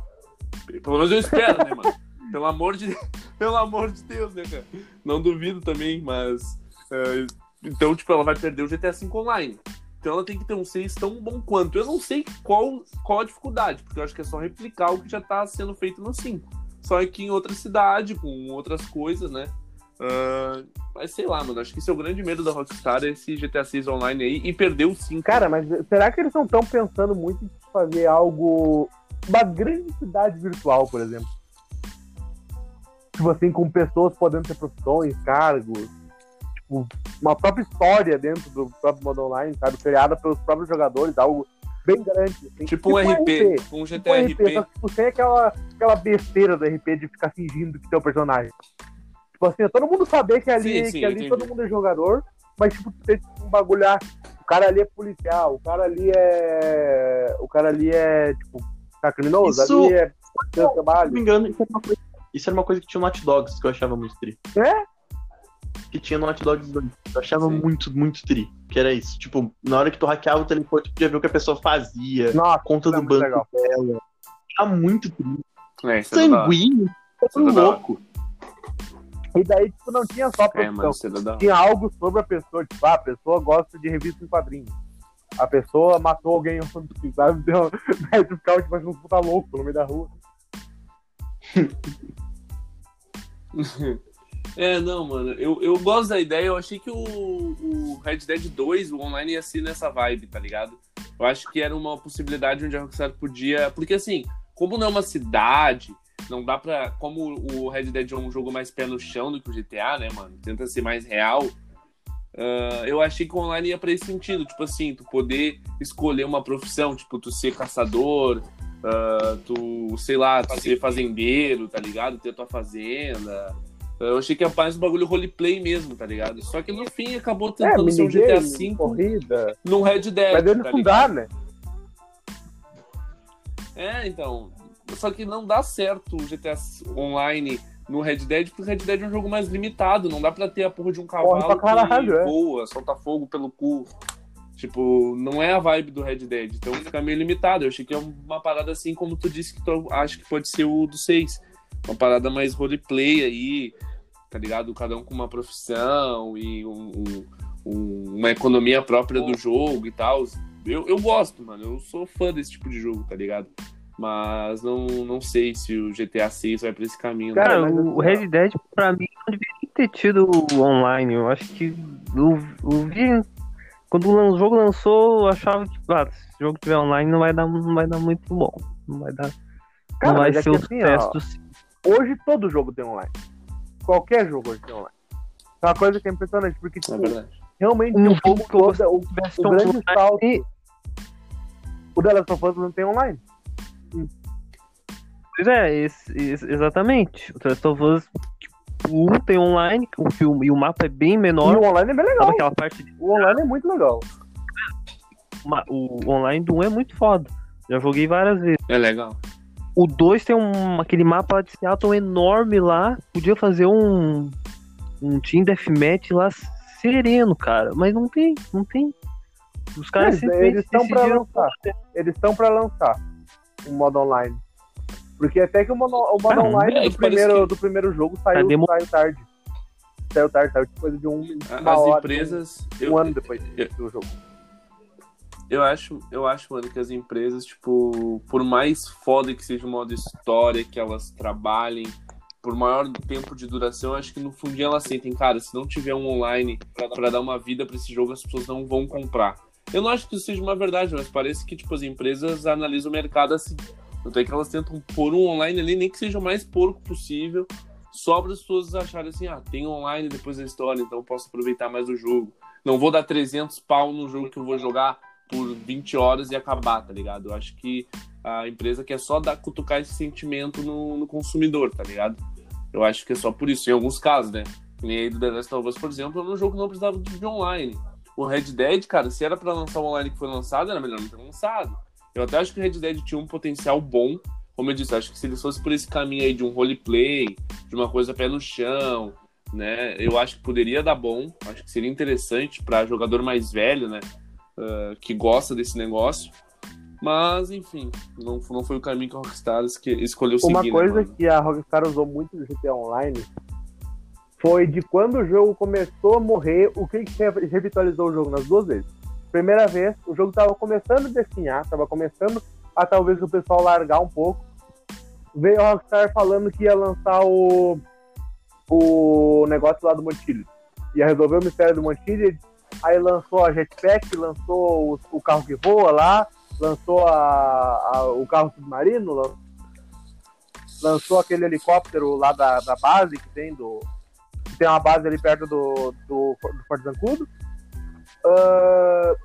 Pelo menos eu espero, né, mano? [LAUGHS] Pelo amor de [LAUGHS] pelo amor de Deus, né, cara? Não duvido também, mas é, então, tipo, ela vai perder o GTA V online. Então ela tem que ter um 6 tão bom quanto. Eu não sei qual, qual a dificuldade, porque eu acho que é só replicar o que já tá sendo feito no 5. Só que em outra cidade, com outras coisas, né? Ah, mas sei lá, mano. Acho que esse é o grande medo da Rockstar, esse GTA 6 online aí, e perder o 5. Cara, mas será que eles não estão pensando muito em fazer algo. Uma grande cidade virtual, por exemplo? Tipo assim, com pessoas podendo ter profissões, cargos. Tipo, uma própria história dentro do próprio modo online, sabe? Criada pelos próprios jogadores, algo bem grande. assim. Tipo um RP, um Tipo GTA um RP. RP, só que tipo, sem aquela, aquela besteira do RP de ficar fingindo que tem o personagem. Tipo assim, é todo mundo saber que ali, Sim, sim, que ali entendi. todo mundo é jogador, mas tipo, ter um bagulho lá, o cara ali é policial, o cara ali é. O cara ali é, tipo, tá criminoso, Isso- ali é seu Se trabalho. não me engano, isso era, uma coisa, isso era uma coisa que tinha no Hot Dogs que eu achava muito tri. É? Que tinha no Hot Dogs 2. Eu achava Sim. muito, muito tri. Que era isso. Tipo, na hora que tu hackeava o telefone, tu podia ver o que a pessoa fazia, Nossa, a conta é do muito banco legal. dela. Tá muito tri. É, é Sanguíneo. Tá é louco. E daí, tipo, não tinha só É, profissão. mano, isso é da- tinha algo sobre a pessoa, tipo, ah, a pessoa gosta de revista em quadrinhos. A pessoa matou alguém [LAUGHS] sabe? Deu, daí tu ficava, tipo, um puta louco no meio da rua. [LAUGHS] É, não, mano, eu, eu gosto da ideia, eu achei que o, o Red Dead 2, o online ia ser nessa vibe, tá ligado? Eu acho que era uma possibilidade onde a Rockstar podia. Porque assim, como não é uma cidade, não dá pra. Como o Red Dead é um jogo mais pé no chão do que o GTA, né, mano? Tenta ser mais real. ah, eu achei que o online ia pra esse sentido, tipo assim, tu poder escolher uma profissão, tipo, tu ser caçador, ah, tu, sei lá, tu ser fazendeiro, tá ligado? Ter tua fazenda. Eu achei que ia mais um bagulho roleplay mesmo, tá ligado? Só que no fim acabou É, tentando ser um GTA V corrida. num Red Dead. Mas eles tá não ligado? dá, né? É, então. Só que não dá certo o GTA Online no Red Dead, porque o Red Dead é um jogo mais limitado. Não dá pra ter a porra de um cavalo caralho, que é. voa, solta fogo pelo cu. Tipo, não é a vibe do Red Dead. Então fica meio limitado. Eu achei que é uma parada assim, como tu disse, que tu acha que pode ser o do 6. Uma parada mais roleplay aí, tá ligado? Cada um com uma profissão e um- um- um- uma economia própria do jogo e tal. Eu, eu gosto, mano. Eu sou fã desse tipo de jogo, tá ligado? Mas não, não sei se o GTA 6 vai pra esse caminho. Cara, mas o Red Dead, pra mim, não devia nem ter tido o online. Eu acho que o, o quando o jogo lançou, eu achava que ah, se o jogo tiver online não vai dar, não vai dar muito bom. Não vai dar. Cara, não vai mas é ser que o assim, sucesso ó. Hoje todo jogo tem online. Qualquer jogo hoje tem online. É uma coisa que é impressionante, porque É tipo, verdade. realmente Um o, jogo todo- o, tivesse o um grande salto. O The Last of Us não tem online. Pois é, esse- esse- exatamente. O The Last of Us, tipo, o 1 tem online, o filme, e o mapa é bem E menor. o online é bem legal. aquela parte de, O online é muito legal. o online do 1 é muito foda. Já joguei várias vezes. É legal. O 2 tem um, aquele mapa de Seattle enorme lá. Podia fazer um, um Team Deathmatch lá sereno, cara. Mas não tem, não tem. Os caras Eles- estão pra decidiram- lançar. Eles estão pra lançar um modo online. Porque até que o modo, o modo Ah, online é do, primeiro, que- do primeiro jogo saiu, demo- saiu tarde. Saiu tarde, saiu coisa de um, uma As hora, empresas. um, eu- ano depois eu- do jogo. Eu acho, eu acho, mano, que as empresas, tipo, por mais foda que seja o modo história, que elas trabalhem, por maior tempo de duração, acho que no fundinho elas sentem, cara, se não tiver um online pra dar uma vida pra esse jogo, as pessoas não vão comprar. Eu não acho que isso seja uma verdade, mas parece que, tipo, as empresas analisam o mercado assim. Tanto é que elas tentam pôr um online ali, nem que seja o mais porco possível, só para as pessoas acharem assim, ah, tem online depois da história, então eu posso aproveitar mais o jogo. Não vou dar 300 pau no jogo que eu vou jogar por 20 horas e acabar, tá ligado? Eu acho que a empresa quer só dar, cutucar esse sentimento no, no consumidor, tá ligado? Eu acho que é só por isso, em alguns casos, né? Que nem aí do The Last of Us, por exemplo, era um jogo que não precisava de online. O Red Dead, cara, se era para lançar o online que foi lançado, era melhor não ter lançado. Eu até acho que o Red Dead tinha um potencial bom. Como eu disse, acho que se ele fosse por esse caminho aí de um roleplay, de uma coisa pé no chão, né? Eu acho que poderia dar bom. Acho que seria interessante para jogador mais velho, né? Uh, que gosta desse negócio. Mas, enfim, não, não foi o caminho que a Rockstar escolheu seguir. Uma né, coisa mano? que a Rockstar usou muito no GTA Online foi de quando o jogo começou a morrer, o que, que re- revitalizou o jogo nas duas vezes. Primeira vez, o jogo estava começando a definhar, estava começando a talvez o pessoal largar um pouco. Veio a Rockstar falando que ia lançar o, o negócio lá do Montilho. Ia resolver o mistério do Montilho, aí lançou a Jetpack, lançou o, o carro que voa lá, lançou a, a- o carro submarino, lan- lançou aquele helicóptero lá da, da base que tem do. Que tem uma base ali perto do, do, do Forte Zancudo. Ah,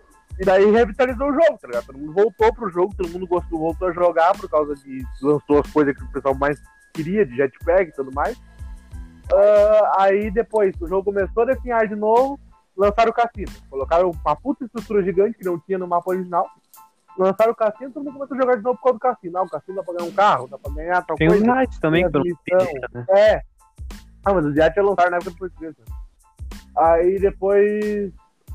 e daí revitalizou o jogo, tá ligado? Todo mundo voltou pro jogo, todo mundo gostou, voltou a jogar por causa de. lançou as coisas que o pessoal mais queria, de jetpack e tudo mais. Ah, aí depois o jogo começou a definhar de novo, lançaram o cassino. Colocaram uma puta estrutura gigante que não tinha no mapa original. Lançaram o cassino, todo mundo começou a jogar de novo por causa do cassino. Ah, o cassino dá pra ganhar um carro, dá pra ganhar tal Tem os coisa. também, tem que a eu não missão. entendi, né? É. Ah, mas os já lançaram na época do português. né? Aí depois.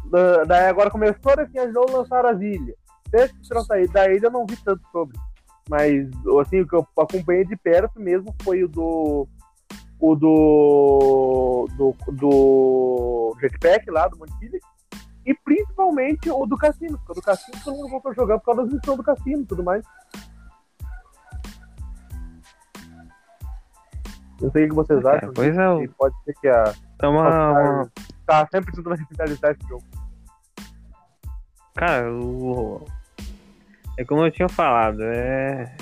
da- Daí agora começou a novo lançaram as ilhas. Desde que trouxe da ilha eu não vi tanto sobre. Mas assim, o que eu acompanhei de perto mesmo foi o do. O do. Do, do Jetpack lá, do Montilha. E principalmente o do Cassino. Porque o do Cassino todo mundo voltou a jogar por causa das missões do Cassino e tudo mais. Não sei o que vocês Cara, acham. pois é, pode ser que a é uma, tá sempre tentando revitalizar esse jogo. Cara, o... é como eu tinha falado, é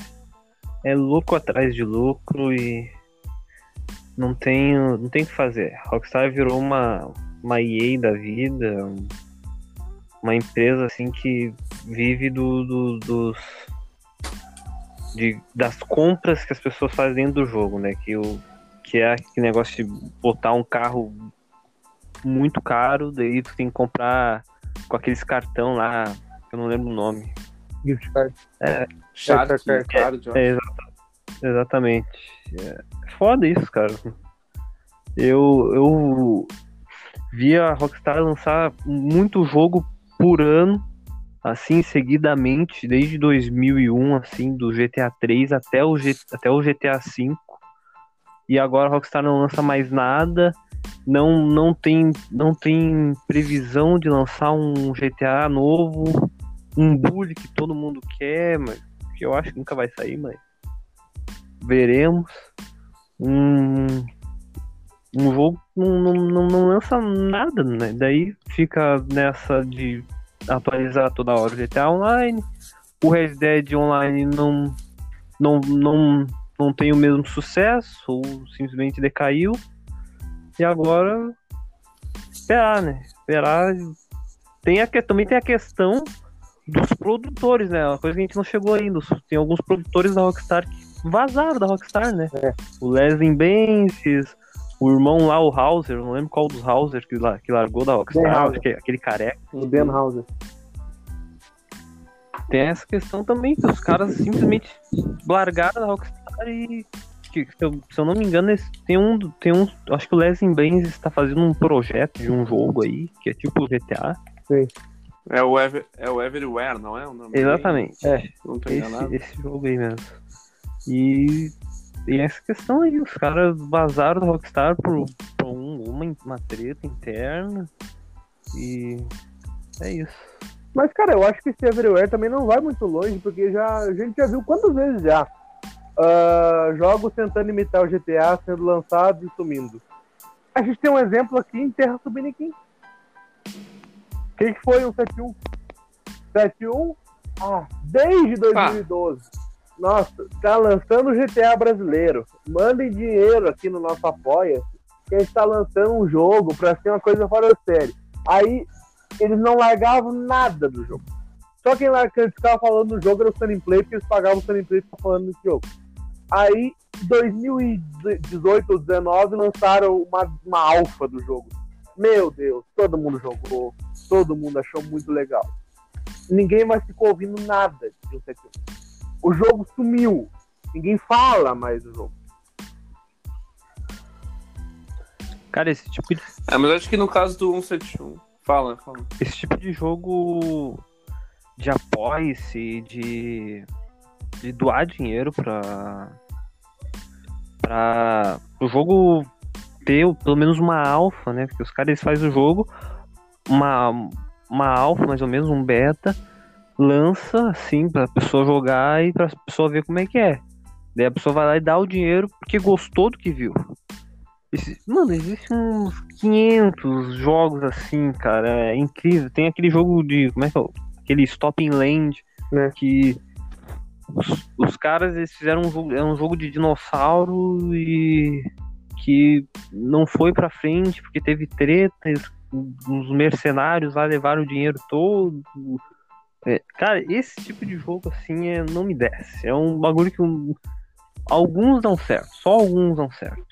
é lucro atrás de lucro e não tem não tem o que fazer. Rockstar virou uma uma EA da vida, um- uma empresa assim que vive do, do- dos de, das compras que as pessoas fazem dentro do jogo, né? Que o que é aquele negócio de botar um carro muito caro, daí tu tem que comprar com aqueles cartão lá, que eu não lembro o nome. Gift card. Shark, É, é, é, Card, eu É, exata- exatamente. É foda isso, cara. Eu, eu vi a Rockstar lançar muito jogo por ano, assim, seguidamente, desde 2001, assim, do GTA 3 até o, G, até o GTA 5. E agora a Rockstar não lança mais nada. Não, não, tem, não tem previsão de lançar um GTA novo. Um bully que todo mundo quer, mas que eu acho que nunca vai sair, mas veremos. Um, um jogo não, não, não, lança nada, né? Daí fica nessa de atualizar toda hora o GTA Online. O Red Dead Online não, não, não, não tem o mesmo sucesso, ou simplesmente decaiu. E agora esperar, né? Esperar. Tem a, também tem a questão dos produtores, né? Uma coisa que a gente não chegou ainda. Tem alguns produtores da Rockstar que vazaram da Rockstar, né? É. O Leslie Benzies, o irmão lá, o Hauser, não lembro qual dos Hauser que, la- que largou da Rockstar, Hauser. que é aquele careca. O Dan Houser. Tem essa questão também, que os caras simplesmente largaram da Rockstar e. que, se, eu, se eu não me engano, tem um. Tem um. Acho que o Leslie Benz está fazendo um projeto de um jogo aí, que é tipo GTA. É o, Ever, é o Everywhere, não é? O nome Exatamente. dele? Não tô enganado. Esse, esse jogo aí mesmo. E, e essa questão aí, os caras vazaram do Rockstar por, por um- uma, uma treta interna. E é isso. Mas, cara, eu acho que esse Everywhere também não vai muito longe, porque já, a gente já viu quantas vezes já ah, jogos tentando imitar o GTA sendo lançados e sumindo. A gente tem um exemplo aqui em Terra Subiniquim. O que, que foi um 71? 71? Ah, desde 2012. Nossa, tá lançando o GTA brasileiro. Mandem dinheiro aqui no nosso Apoia, que a gente tá lançando um jogo pra ser uma coisa fora da série. Aí eles não largavam nada do jogo. Só quem lá ficava falando no jogo era o Sunny Play, porque eles pagavam o Sunny Play pra falando nesse jogo. Aí, em 2018 ou 2019, lançaram uma, uma alfa do jogo. Meu Deus, todo mundo jogou, todo mundo achou muito legal. Ninguém mais ficou ouvindo nada de 171. O jogo sumiu. Ninguém fala mais do jogo. Cara, esse tipo de, É, mas acho que no caso do 171. Fala, fala. esse tipo de jogo de apoia-se, de, de doar dinheiro pra, pra o jogo ter pelo menos uma alfa, né? Porque os caras fazem o jogo, uma, uma alfa, mais ou menos, um beta, lança assim pra pessoa jogar e pra pessoa ver como é que é. Daí a pessoa vai lá e dá o dinheiro porque gostou do que viu. Mano, existem uns 500 jogos assim, cara. É incrível. Tem aquele jogo de. Como é que é? Aquele Stop in Land. Né. Que. Os, os caras eles fizeram um jogo. É um jogo de dinossauro e. Que não foi pra frente porque teve tretas. Os mercenários lá levaram o dinheiro todo. É, cara, esse tipo de jogo assim é, não me desce. É um bagulho que um- alguns dão certo, só alguns dão certo.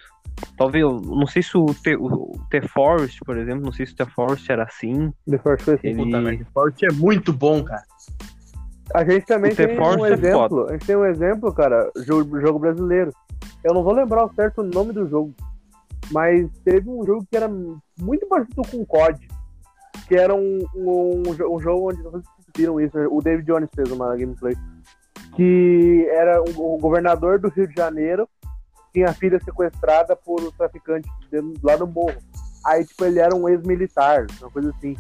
Talvez, eu não sei se o The, o The Forest, por exemplo, não sei se o The Forest era assim. The Force foi assim. Ele... Puta merda, Forte é muito bom, cara. A gente também O The tem Force um é exemplo. A gente tem um exemplo, cara, jogo, jogo brasileiro. Eu não vou lembrar o certo nome do jogo, mas teve um jogo que era muito parecido com o COD, que era um, um, um jogo onde viram isso. O David Jones fez uma gameplay que era o, governador do Rio de Janeiro tinha a filha sequestrada por um traficante lá no morro. Aí, tipo, ele era um ex-militar, uma coisa assim.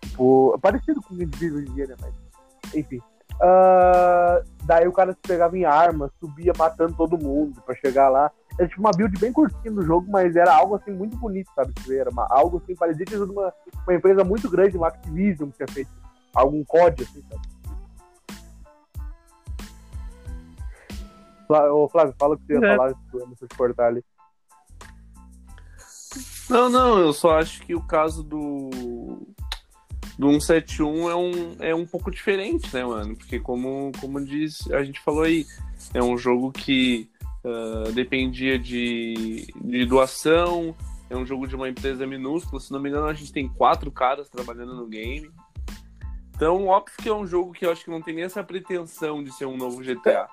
Tipo, parecido com o indivíduo hoje em dia, né? Mas, enfim. Ah, daí o cara se pegava em armas, subia matando todo mundo pra chegar lá. Era tipo uma build bem curtinha do jogo, mas era algo assim muito bonito, sabe? Era uma, algo assim, parecia que uma, uma empresa muito grande, uma Activision que tinha feito algum código, assim, sabe? Ô, Flávio, fala o que você ia É. falar antes de cortar ali. Não, não, eu só acho que o caso do. Do 171 é um, é um pouco diferente, né, mano? Porque, como, como diz, a gente falou aí, é um jogo que ah, dependia de, de doação, é um jogo de uma empresa minúscula, se não me engano, a gente tem quatro caras trabalhando no game. Então, óbvio que é um jogo que eu acho que não tem nem essa pretensão de ser um novo GTA.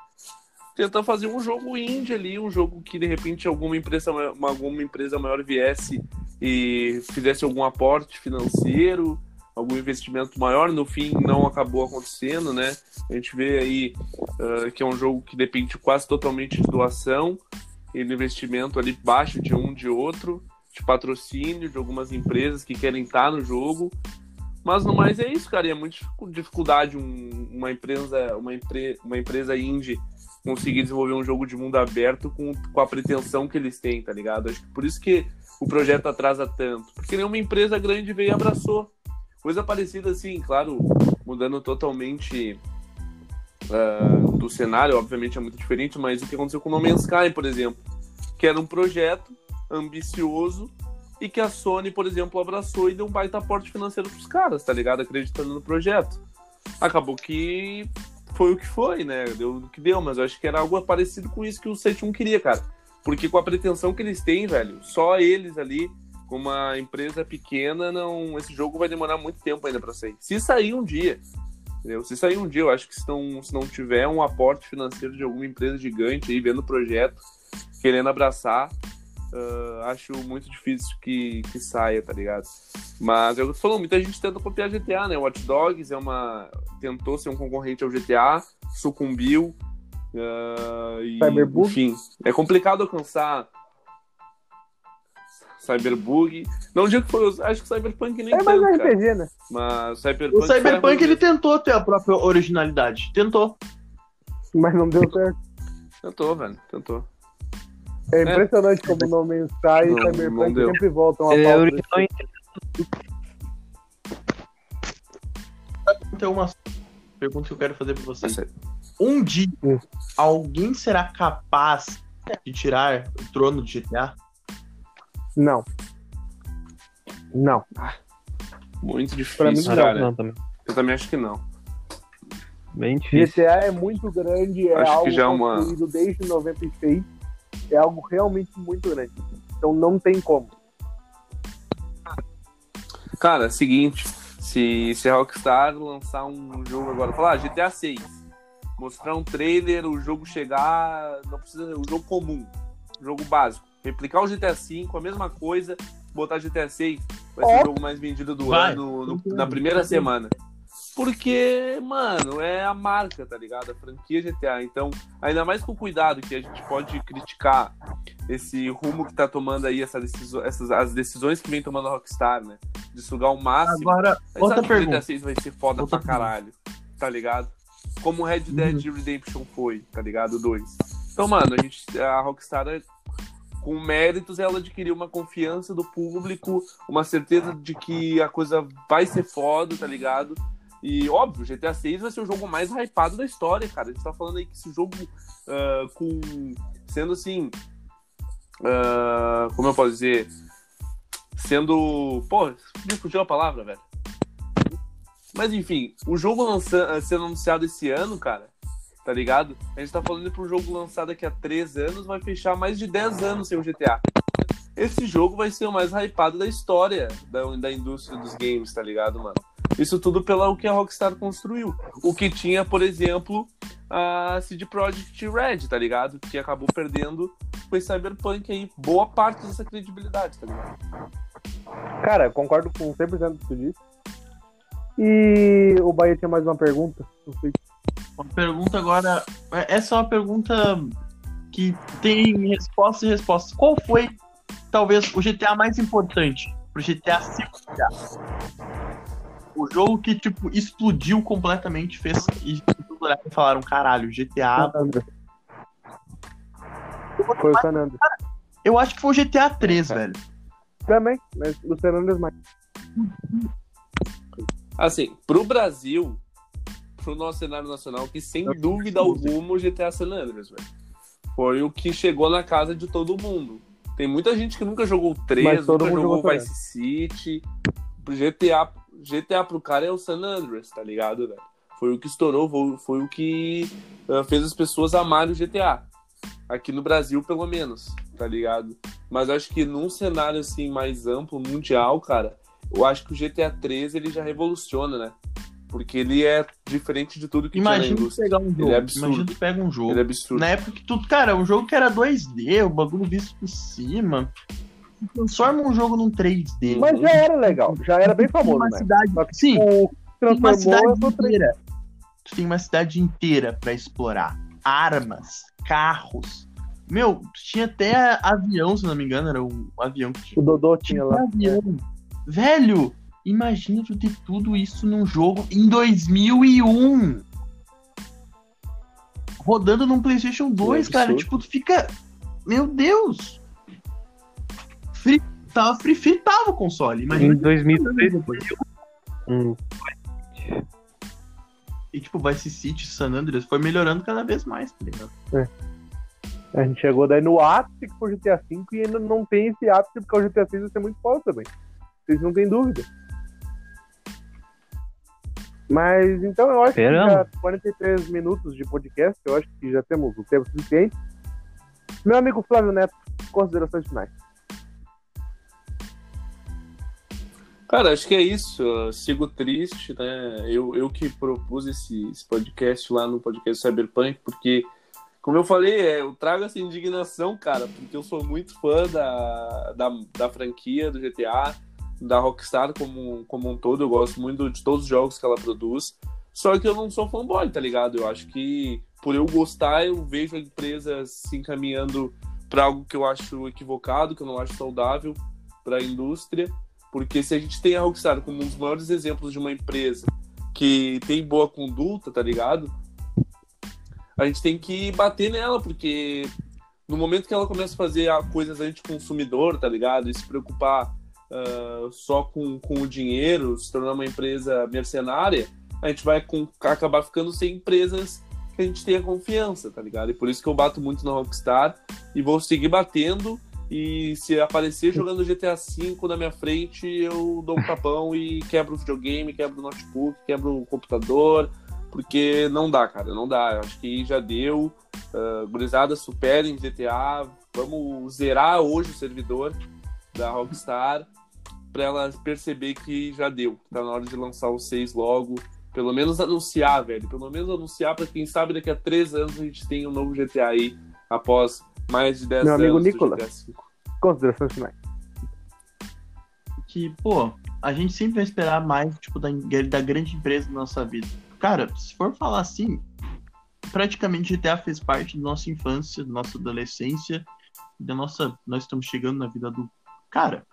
Tenta fazer um jogo indie ali, um jogo que de repente alguma empresa, uma- alguma empresa maior viesse e fizesse algum aporte financeiro, algum investimento maior, no fim não acabou acontecendo, né? A gente vê aí ah, que é um jogo que depende quase totalmente de doação e de investimento ali baixo de um de outro, de patrocínio de algumas empresas que querem estar no jogo. Mas no mais é isso, cara. E é muito dificu- dificuldade um- uma empresa, uma, empre, uma empresa indie conseguir desenvolver um jogo de mundo aberto com, com a pretensão que eles têm, tá ligado? Acho que por isso que o projeto atrasa tanto. Porque nenhuma empresa grande veio e abraçou. Coisa parecida assim, claro, mudando totalmente ah, do cenário, obviamente é muito diferente, mas o que aconteceu com o No Man's Sky, por exemplo, que era um projeto ambicioso e que a Sony, por exemplo, abraçou e deu um baita aporte financeiro pros caras, tá ligado? Acreditando no projeto. Acabou que foi o que foi, né? Deu o que deu, mas eu acho que era algo parecido com isso que o 71 queria, cara. Porque com a pretensão que eles têm, velho, só eles ali, com uma empresa pequena, não, esse jogo vai demorar muito tempo ainda pra sair. Se sair um dia, entendeu? Se sair um dia, eu acho que se não, se não tiver um aporte financeiro de alguma empresa gigante aí vendo o projeto, querendo abraçar, ah, acho muito difícil que, que saia, tá ligado? Mas é o que tu falou, muita gente tenta copiar GTA, né? Watch Dogs é uma. tentou ser um concorrente ao GTA, sucumbiu. ah, e, Cyberbug? enfim, é complicado alcançar Cyberbug. Não digo que foi. Acho que Cyberpunk nem É mais tanto, cara. RPG, né? Mas Cyberpunk. O Cyberpunk foi ele tentou ter a própria originalidade. Tentou. Mas não deu certo. Tentou, velho. Tentou. É impressionante como o No Man's Sky e não deu. sempre voltam a É, pauta. original em Tem uma pergunta que eu quero fazer pra vocês. Um dia, alguém será capaz de tirar o trono de GTA? Não. Não. Muito Pra difícil, mim, Não, cara. não, também. Eu também acho que não. Bem difícil. GTA é muito grande, é Acho que algo já é uma- construído desde 96. É algo realmente muito grande. Então não tem como. Cara, é seguinte, se, se a Rockstar lançar um jogo agora, falar ah, GTA 6, mostrar um trailer, o jogo chegar, não precisa, o jogo comum, jogo básico, replicar o GTA 5, a mesma coisa, botar GTA 6, vai ser o jogo mais vendido do Vai. ano no- na primeira semana. Porque, mano, é a marca, tá ligado? A franquia GTA. Então, ainda mais com o cuidado que a gente pode criticar esse rumo que tá tomando aí essa decisão, essas, as decisões que vem tomando a Rockstar, né? De sugar o máximo. Agora, outra que pergunta. GTA 6 vai ser foda Outra pra caralho, tá ligado? Como o Red Dead Redemption foi, tá ligado? O 2. Então, mano, a, gente, a Rockstar, com méritos, ela adquiriu uma confiança do público, uma certeza de que a coisa vai ser foda, tá ligado? E, óbvio, GTA 6 vai ser o jogo mais hypado da história, cara. A gente tá falando aí que esse jogo, ah, com. sendo assim. ah, como eu posso dizer? Sendo. Pô, me fugiu a palavra, velho. Mas enfim, o jogo lança, sendo anunciado esse ano, cara, tá ligado? A gente tá falando para um jogo lançado daqui a 3 anos, vai fechar mais de 10 anos sem o GTA. Esse jogo vai ser o mais hypado da história da, da indústria dos games, tá ligado, mano? Isso tudo pelo que a Rockstar construiu. O que tinha, por exemplo, a CD Projekt Red, tá ligado? Que acabou perdendo com esse Cyberpunk aí boa parte dessa credibilidade, tá ligado? Cara, eu concordo com 100% do que tu disse. E o Bahia tinha mais uma pergunta. Não sei. Uma pergunta agora. Essa é uma pergunta que tem resposta e resposta. Qual foi, talvez, o GTA mais importante pro GTA se criar? O jogo que, tipo, explodiu completamente, fez. E e falaram: caralho, GTA. Foi o San Andreas. Eu acho que foi o GTA 3, velho. Também, mas o San Andreas mais. Assim, pro Brasil, pro nosso cenário nacional, que sem dúvida alguma o GTA San Andreas, velho. Foi o que chegou na casa de todo mundo. Tem muita gente que nunca jogou o 3, Mas todo nunca jogou jogou Vice City. GTA, GTA pro cara é o San Andreas, tá ligado, velho? Foi o que estourou, foi, o que ah, fez as pessoas amarem o GTA. Aqui no Brasil, pelo menos, tá ligado? Mas acho que num cenário assim mais amplo, mundial, cara, eu acho que o GTA 3 ele já revoluciona, né? Porque ele é diferente de tudo que tinha na Imagina tu indústria. pegar um jogo. é absurdo. Imagina tu pega um jogo. Ele é absurdo. Na época que tudo, cara, um jogo que era 2D, o bagulho visto por cima. Transforma um jogo num 3D. Mas já era legal, já era bem famoso, uma né? cidade. Só que, Sim, tipo, tem uma transformou cidade inteira. Tu tem uma cidade inteira pra explorar. Armas, carros. Meu, tinha até avião, se não me engano, era um avião que tinha. O Dodô tinha lá. avião. Velho, imagina tu ter tudo isso num jogo em 2001. Rodando num PlayStation 2, É cara. Tipo, tu fica. Meu Deus! Fri... Tava fri... fritava o console. Em Imagina. 2003, um, E tipo, Vice City, San Andreas foi melhorando cada vez mais, tá ligado? A gente chegou daí no ápice que foi o GTA V e ainda não tem esse ápice porque o GTA VI vai ser muito foda também. Vocês não têm dúvida. Mas então eu acho Esperamos. que já 43 minutos de podcast, eu acho que já temos o tempo suficiente. Meu amigo Flávio Neto, considerações finais. Cara, acho que é isso. Eu sigo triste, né? Eu, eu que propus esse, esse podcast lá no podcast Cyberpunk, porque, como eu falei, é, eu trago essa indignação, cara, porque eu sou muito fã da, da, da franquia do GTA, da Rockstar como, como um todo. Eu gosto muito de todos os jogos que ela produz. Só que eu não sou fanboy, tá ligado? Eu acho que, por eu gostar, eu vejo a empresa se encaminhando para algo que eu acho equivocado, que eu não acho saudável para a indústria. Porque se a gente tem a Rockstar como um dos maiores exemplos de uma empresa que tem boa conduta, tá ligado? A gente tem que bater nela, porque no momento que ela começa a fazer coisas anti-consumidor, tá ligado? E se preocupar ah, só com, com o dinheiro, se tornar uma empresa mercenária, a gente vai com- acabar ficando sem empresas que a gente tenha confiança, tá ligado? E por isso que eu bato muito na Rockstar e vou seguir batendo. E se aparecer jogando GTA V na minha frente, eu dou um tapão e quebro o videogame, quebro o notebook, quebro o computador, Porque não dá, cara, não dá. Eu acho que já deu. Uh, gurizada, superem GTA. Vamos zerar hoje o servidor da Rockstar para ela perceber que já deu. Tá na hora de lançar o 6 logo. Pelo menos anunciar, velho. Pelo menos anunciar para quem sabe daqui a três anos a gente tem um novo GTA aí após mais de 10 Meu amigo do Nicolas. Considerações finais. que, pô, a gente sempre vai esperar mais, tipo, da, da grande empresa na nossa vida. Cara, se for falar assim, praticamente GTA fez parte da nossa infância, da nossa adolescência, da nossa. Nós estamos chegando na vida adulta. Cara,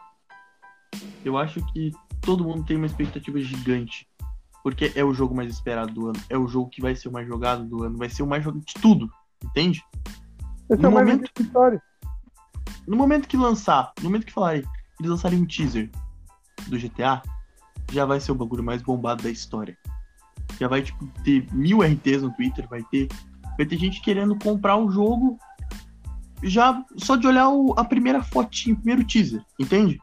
eu acho que todo mundo tem uma expectativa gigante. Porque é o jogo mais esperado do ano. É o jogo que vai ser o mais jogado do ano. Vai ser o mais jogado de tudo. Entende? Esse No é mais momento- história. No momento que lançar, no momento que falarem, eles lançarem um teaser do GTA, já vai ser o bagulho mais bombado da história. Já vai, tipo, ter mil RTs no Twitter, vai ter. Vai ter gente querendo comprar o jogo já só de olhar o- a primeira fotinha, o primeiro teaser, entende?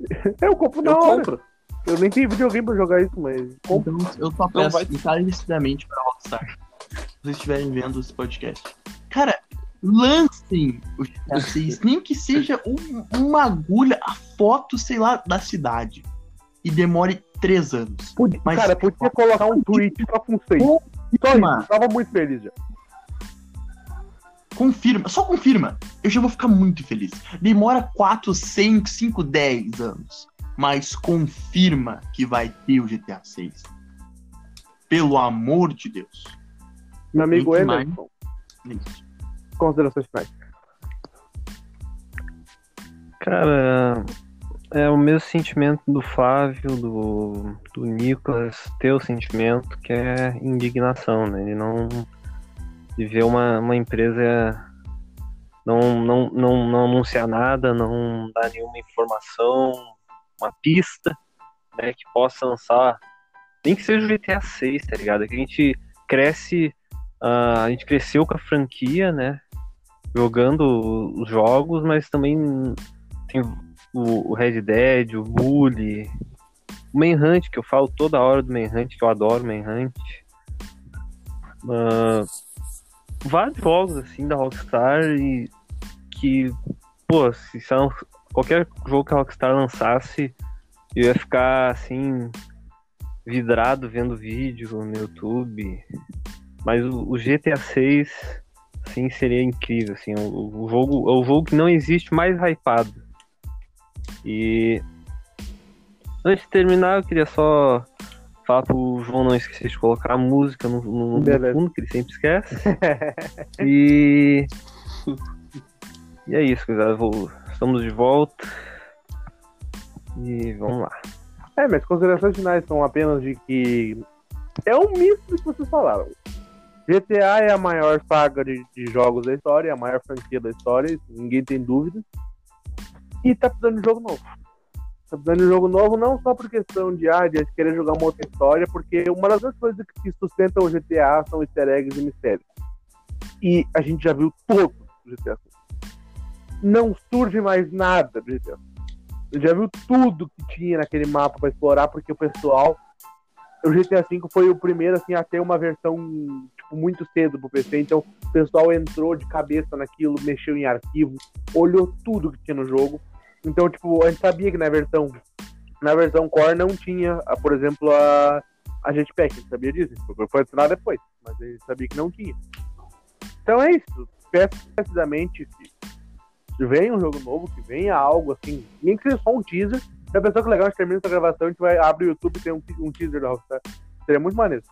[LAUGHS] Eu compro na Eu hora. compro. Eu nem tenho videogame pra jogar isso, mas compro. Então eu só peço vai- encarecidamente pra Rockstar. Se vocês estiverem vendo esse podcast. Cara, lancem o GTA 6, nem que seja um- uma agulha, a foto, sei lá, da cidade. E demore três anos. Podia- Mas- cara, podia colocar um tweet só com seis. Só Confirma, isso. Tava muito feliz já. confirma, só confirma. Eu já vou ficar muito feliz. Demora 4, 5, 5, 10 anos. Mas confirma que vai ter o GTA 6. Pelo amor de Deus. Meu amigo. Emerson, Isso. Considerações finais. Cara, é o mesmo sentimento do Flávio, do, do Nicolas, teu sentimento, que é indignação, né? Ele não. De ver uma, uma empresa não, não, não, não anunciar nada, não dar nenhuma informação, uma pista, né, que possa lançar. Nem que seja o GTA 6, tá ligado? É que a gente cresce. ah, a gente cresceu com a franquia, né? Jogando os jogos, mas também tem o, o Red Dead, o Bully, o Manhunt, que eu falo toda hora do Manhunt, que eu adoro Manhunt. Ah, vários jogos assim da Rockstar e que, pô, se são, qualquer jogo que a Rockstar lançasse, eu ia ficar assim, vidrado vendo vídeo no YouTube. Mas o, o GTA 6, sim, seria incrível, assim, o, o jogo, é o jogo que não existe mais hypado. E antes de terminar, eu queria só falar pro João não esquecer de colocar a música no, no- no fundo, que ele sempre esquece. [LAUGHS] e. E é isso. Vou- Estamos de volta. E vamos lá. É, mas considerações finais são apenas de que é um misto do que vocês falaram. GTA é a maior saga de, de jogos da história, é a maior franquia da história, ninguém tem dúvida. E tá precisando de jogo novo. Tá precisando de jogo novo não só por questão de, ah, de querer jogar uma outra história, porque uma das coisas que sustentam o GTA são easter eggs e mistérios. E a gente já viu todo o GTA. Não surge mais nada do GTA. Eu já viu tudo que tinha naquele mapa pra explorar, porque o pessoal. O GTA V foi o primeiro assim, a ter uma versão tipo, muito cedo pro PC, então o pessoal entrou de cabeça naquilo, mexeu em arquivo, olhou tudo que tinha no jogo. Então, tipo, a gente sabia que na versão. Na versão core não tinha, por exemplo, a, a Jetpack, a gente sabia disso. Foi adicionado depois, mas a gente sabia que não tinha. Então é isso. Peço precisamente que venha um jogo novo, que venha algo assim, nem que seja só um teaser. Já pensou que legal, a gente termina essa gravação, a gente vai abrir o YouTube e tem um, um teaser da Rockstar. Seria muito maneiro.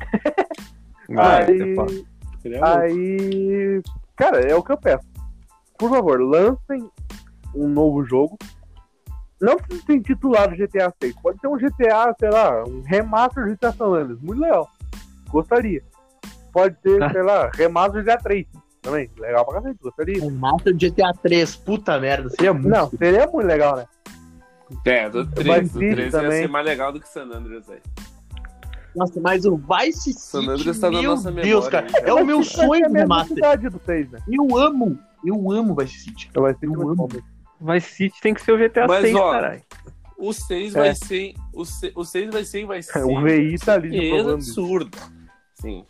[LAUGHS] Aí. Seria louco. aí, cara, é o que eu peço. Por favor, lancem um novo jogo. Não precisa ser intitulado GTA 6. Pode ser um GTA, sei lá, um remaster do GTA San Andreas. Muito legal. Gostaria. Pode ser, sei lá, remaster do GTA 3. Também. Legal pra cacete. Gostaria. O Master GTA 3, puta merda, seria muito. Não, seria muito legal, né? É, do Vice 3, do City 3 ia também. ser mais legal do que San Andreas, velho. Nossa, mas o Vice San City, Andreas tá na meu nossa Deus, memória, cara. hein, É o meu sonho a do remaster. cidade do 6, né? Eu amo, eu amo Vice City. Vai ser Eu muito amo. bom. Vice City tem que ser o GTA Mas, 6, ó, caralho. O 6 É. vai ser. O 6, o 6 vai ser. Vai [LAUGHS] ser O VI tá ali é absurdo. Sim.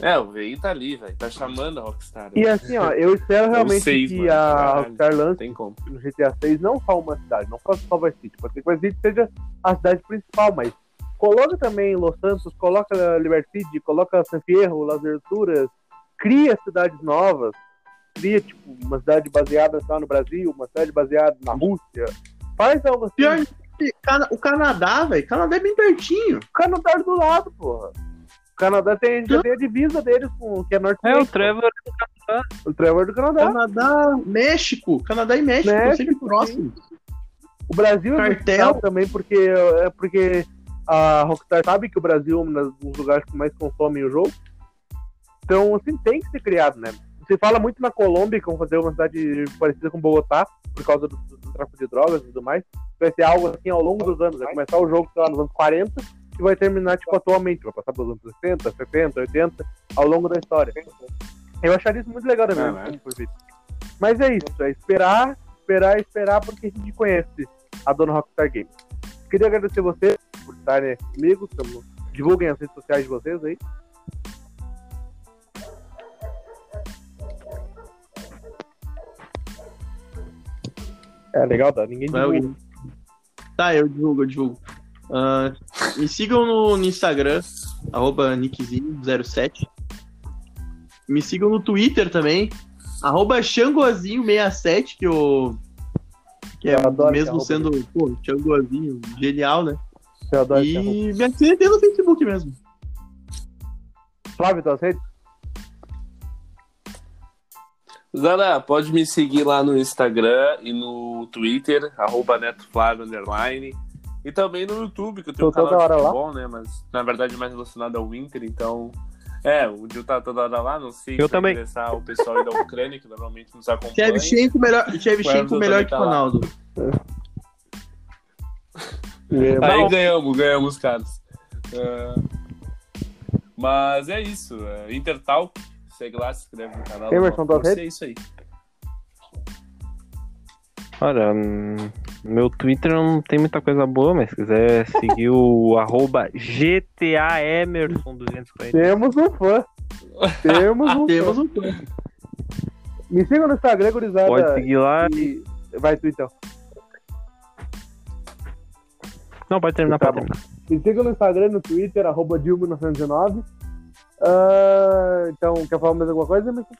É, o VI tá ali, velho. Tá chamando a Rockstar. E assim, ó, eu espero realmente seis, que mano, a. Rockstar lance no GTA 6 não só uma cidade, não só só Vice City. Pode ser que Vice City seja a cidade principal, mas coloca também Los Santos, coloca Liberty City, coloca San Fierro, Las Venturas, cria cidades novas, cria tipo uma cidade baseada só no Brasil, uma cidade baseada na Rússia. Faz algo assim. Pior que o Canadá, velho. Canadá é bem pertinho. O Canadá é do lado, porra. O Canadá tem, já tem a divisa deles com que é norte É, o Trevor. O Trevor do Canadá. Canadá, México. Canadá e México, México, sempre próximo. O Brasil é Cartel. também porque é porque a Rockstar sabe que o Brasil é um dos lugares que mais consomem o jogo. Então, assim, tem que ser criado, né? Se fala muito na Colômbia que vão fazer uma cidade parecida com Bogotá por causa do, do tráfico de drogas e tudo mais. Vai ser algo assim ao longo dos anos. Vai começar o jogo sei lá, nos anos 40 e vai terminar tipo atualmente. Vai passar pelos anos 60, 70, 80 ao longo da história. Eu acharia isso muito legal também. É, né? como foi feito. Mas é isso, é esperar, esperar, esperar, porque a gente conhece a dona Rockstar Games. Queria agradecer vocês por estarem comigo. Tamo- Divulguem as redes sociais de vocês aí. É legal, tá? Ninguém divulga. Tá, eu divulgo, eu divulgo. Ah, me sigam no, no Instagram, arroba nickzinho07. Me sigam no Twitter também, arroba xangozinho67, que eu... Que é Eu adoro mesmo sendo, pô, genial, né? Eu adoro. E me assinem no Facebook mesmo. Flávio, tuas redes? Galera, pode me seguir lá no Instagram e no Twitter, arroba NetoFlávio, underline. E também no YouTube, que eu tenho um Tô canal toda de hora lá. futebol, né? Mas na verdade é mais relacionado ao Inter, então. É, o Dil tá toda hora lá, não sei Eu se também. interessar o pessoal aí da Ucrânia, que normalmente nos acompanha. Shevchenko melhor, Shevchenko Everton melhor que tá o lá. Ronaldo. É, Aí não, ganhamos, ganhamos, caras. É, Mas é isso. É Intertalk, segue lá, se inscreve no canal. Emerson, tuas força, É isso aí. Olha, hum, meu Twitter não tem muita coisa boa, mas se quiser seguir o [LAUGHS] arroba GTAEmerson240. Temos um fã. Temos [LAUGHS] um Temos fã. um plano. Me sigam no Instagram, gurizada. Pode seguir lá. E... Vai tu então. Não, pode terminar, Tá pode bom. terminar. Me sigam no Instagram, no Twitter, arroba Dilma1909. Ah, então, quer falar mais alguma coisa, Emerson?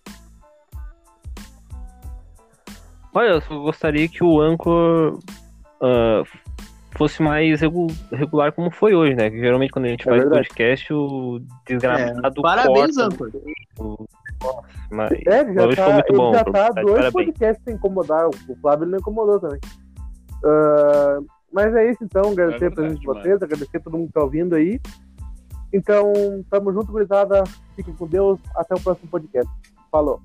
Olha, eu só gostaria que o Anchor ah, fosse mais regu- regular como foi hoje, né? Que geralmente quando a gente É faz verdade. podcast, o desgramado Parabéns, corta Ancor. o- Nossa, mas É, já hoje tá, foi muito bom. já tá dois podcasts sem incomodar. O Flávio não incomodou também. Ah, mas é isso então, agradecer É a presença de verdade, vocês, agradecer a todo mundo que tá ouvindo aí. Então, tamo junto, gurizada. Fiquem com Deus. Até o próximo podcast. Falou.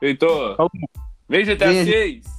Heitor, Falou. vem GTA Vem. 6!